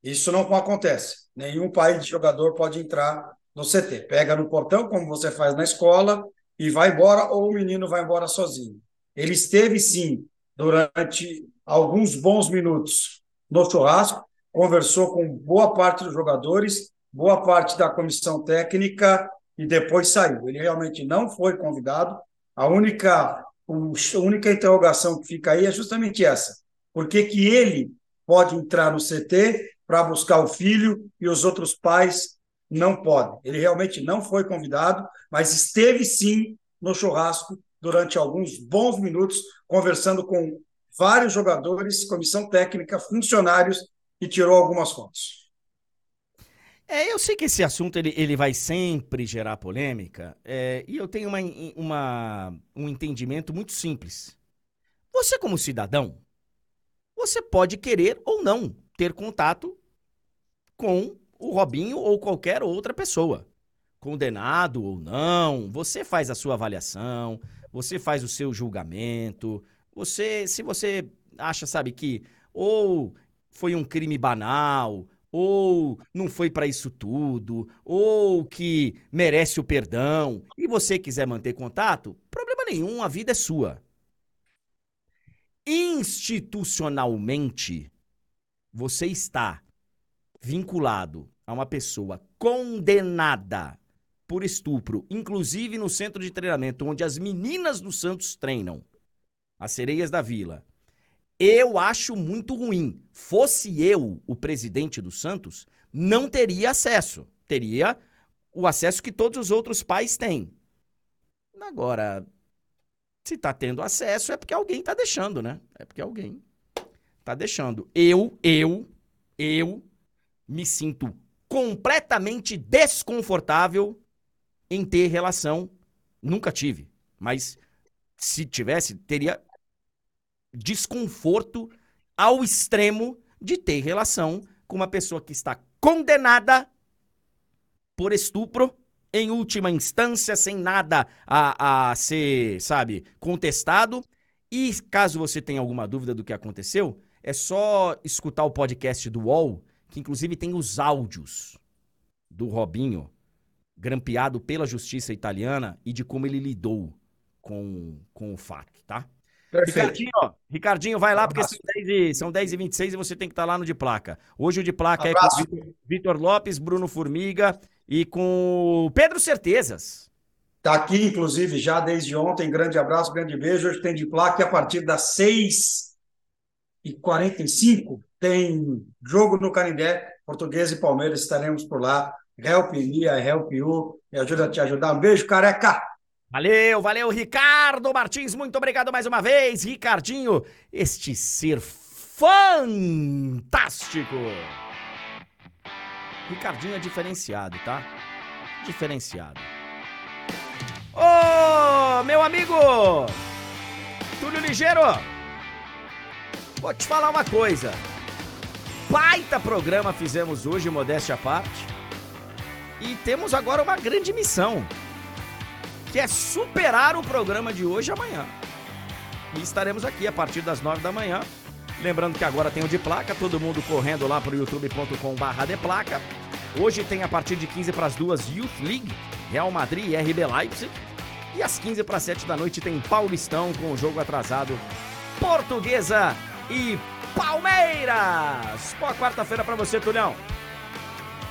Isso não acontece. Nenhum pai de jogador pode entrar no CT. Pega no portão, como você faz na escola, e vai embora, ou o menino vai embora sozinho. Ele esteve, sim, durante alguns bons minutos no churrasco, conversou com boa parte dos jogadores, boa parte da comissão técnica e depois saiu. Ele realmente não foi convidado. A única, a única interrogação que fica aí é justamente essa: por que, que ele pode entrar no CT para buscar o filho e os outros pais não podem? Ele realmente não foi convidado, mas esteve sim no churrasco durante alguns bons minutos, conversando com vários jogadores, comissão técnica, funcionários, e tirou algumas fotos. É, eu sei que esse assunto ele, ele vai sempre gerar polêmica, é, e eu tenho uma, uma, um entendimento muito simples. Você, como cidadão, você pode querer ou não ter contato com o Robinho ou qualquer outra pessoa. Condenado ou não, você faz a sua avaliação, você faz o seu julgamento, você, se você acha, sabe, que ou foi um crime banal, ou não foi para isso tudo, ou que merece o perdão, e você quiser manter contato, problema nenhum, a vida é sua. Institucionalmente, você está vinculado a uma pessoa condenada por estupro, inclusive no centro de treinamento onde as meninas do Santos treinam, as sereias da vila. Eu acho muito ruim. Fosse eu o presidente do Santos, não teria acesso. Teria o acesso que todos os outros pais têm. Agora, se tá tendo acesso, é porque alguém tá deixando, né? É porque alguém tá deixando. Eu, eu, eu me sinto completamente desconfortável em ter relação. Nunca tive, mas se tivesse, teria desconforto ao extremo de ter relação com uma pessoa que está condenada por estupro, em última instância, sem nada a, a ser, sabe, contestado. E caso você tenha alguma dúvida do que aconteceu, é só escutar o podcast do UOL, que inclusive tem os áudios do Robinho, grampeado pela justiça italiana e de como ele lidou com, com o fato, tá? Perfeito. Ricardinho, ó, Ricardinho, vai lá, porque são 10, e, são 10 e 26 e você tem que estar lá no de placa. Hoje o de placa é Abraço. com Vitor- Vitor Lopes, Bruno Formiga e com o Pedro Certezas. Está Tá aqui, inclusive, já desde ontem. Grande abraço, grande beijo. Hoje tem de placa e a partir das 6h45 tem jogo no Canindé, Português e Palmeiras. Estaremos por lá. Help me, help you. Me ajuda a te ajudar. Um beijo, careca. Valeu, valeu, Ricardo Martins, muito obrigado mais uma vez. Ricardinho, este ser fantástico. Ricardinho é diferenciado, tá? Diferenciado. Ô, meu amigo! Túlio Ligeiro! Vou te falar uma coisa. Baita programa fizemos hoje, modéstia à parte. E temos agora uma grande missão que é superar o programa de hoje amanhã. E estaremos aqui a partir das nove da manhã. Lembrando que agora tem o de placa, todo mundo correndo lá para o youtube.com.br de placa. Hoje tem a partir de 15 para as duas Youth League, Real Madrid e RB Leipzig. E às 15 para as 7 da noite tem Paulistão com o jogo atrasado Portuguesa e Palmeiras. Boa quarta-feira para você, Tulhão.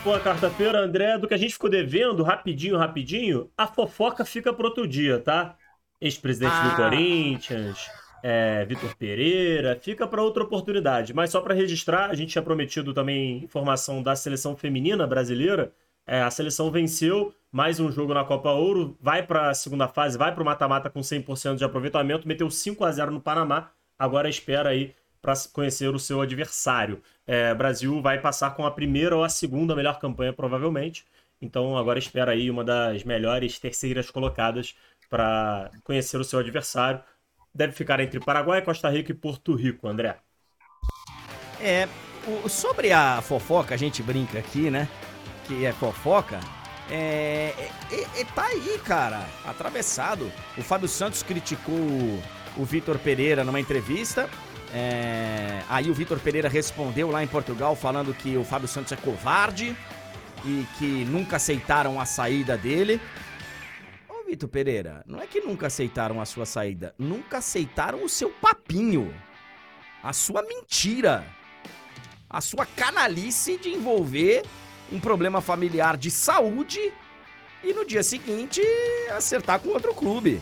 Boa quarta-feira, André. Do que a gente ficou devendo, rapidinho, rapidinho, a fofoca fica pro outro dia, tá? Ex-presidente Ah. do Corinthians, é, Vitor Pereira, fica para outra oportunidade. Mas só para registrar, a gente tinha prometido também informação da seleção feminina brasileira. É, a seleção venceu mais um jogo na Copa Ouro, vai para a segunda fase, vai para o mata-mata com 100% de aproveitamento, meteu 5 a 0 no Panamá. Agora espera aí para conhecer o seu adversário. É, Brasil vai passar com a primeira ou a segunda melhor campanha, provavelmente. Então agora espera aí uma das melhores terceiras colocadas para conhecer o seu adversário. Deve ficar entre Paraguai, Costa Rica e Porto Rico, André. É, o- sobre a fofoca, a gente brinca aqui, né? Que é fofoca. É, é- é- tá aí, cara, atravessado. O Fábio Santos criticou o Vitor Pereira numa entrevista. É, aí o Vitor Pereira respondeu lá em Portugal falando que o Fábio Santos é covarde e que nunca aceitaram a saída dele. Ô Vitor Pereira, não é que nunca aceitaram a sua saída, nunca aceitaram o seu papinho, a sua mentira a sua canalice de envolver um problema familiar de saúde e no dia seguinte acertar com outro clube.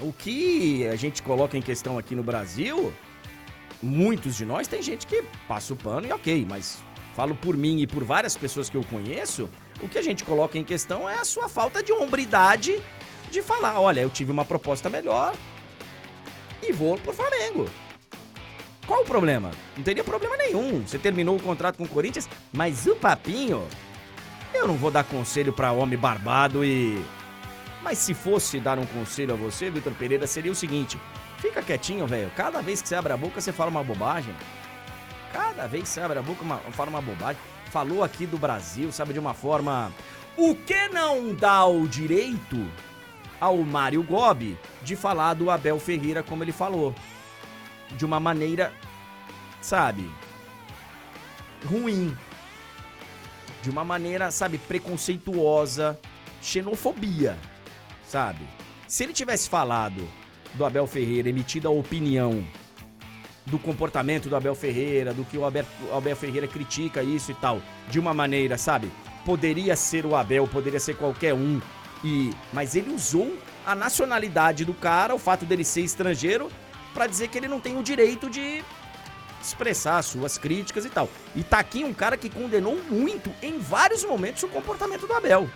O que a gente coloca em questão aqui no Brasil, muitos de nós tem gente que passa o pano e ok, mas falo por mim e por várias pessoas que eu conheço, o que a gente coloca em questão é a sua falta de hombridade de falar, olha, eu tive uma proposta melhor e vou pro Flamengo. Qual o problema? Não teria problema nenhum. Você terminou o contrato com o Corinthians, mas o papinho. Eu não vou dar conselho pra homem barbado e. Mas se fosse dar um conselho a você, Vitor Pereira, seria o seguinte: fica quietinho, velho. Cada vez que você abre a boca, você fala uma bobagem. Cada vez que você abre a boca, uma, fala uma bobagem. Falou aqui do Brasil, sabe, de uma forma. O que não dá o direito ao Mário Gobi de falar do Abel Ferreira como ele falou de uma maneira, sabe, ruim. De uma maneira, sabe, preconceituosa, xenofobia, sabe? Se ele tivesse falado do Abel Ferreira, emitido a opinião do comportamento do Abel Ferreira, do que o Abel, Ferreira critica isso e tal, de uma maneira, sabe? Poderia ser o Abel, poderia ser qualquer um, e mas ele usou a nacionalidade do cara, o fato dele ser estrangeiro, pra dizer que ele não tem o direito de expressar suas críticas e tal. E tá aqui um cara que condenou muito, em vários momentos, o comportamento do Abel.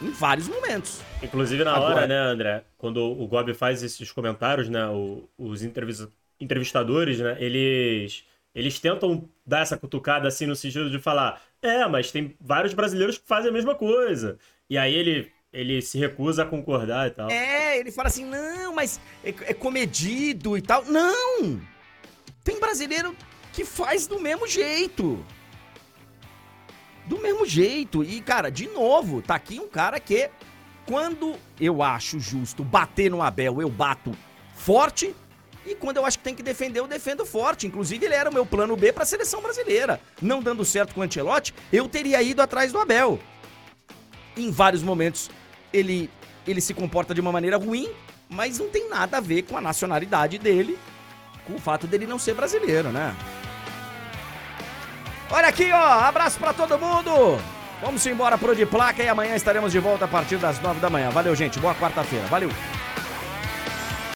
Em vários momentos. Inclusive na Agora- hora, né, André, quando o Gobi faz esses comentários, né, o- os entrevis- entrevistadores, né, eles eles tentam dar essa cutucada assim no sentido de falar, é, mas tem vários brasileiros que fazem a mesma coisa. E aí ele ele se recusa a concordar e tal. É, ele fala assim, não, mas é, é comedido e tal. Não! Tem brasileiro que faz do mesmo jeito. Do mesmo jeito. E, cara, de novo, tá aqui um cara que, quando eu acho justo bater no Abel, eu bato forte. E quando eu acho que tem que defender, eu defendo forte. Inclusive, ele era o meu plano B para a seleção brasileira. Não dando certo com o Ancelotti, eu teria ido atrás do Abel. Em vários momentos, ele, ele se comporta de uma maneira ruim, mas não tem nada a ver com a nacionalidade dele, com o fato dele não ser brasileiro, né? Olha aqui, ó, abraço para todo mundo. Vamos embora pro de placa e amanhã estaremos de volta a partir das nove da manhã. Valeu, gente. Boa quarta-feira. Valeu.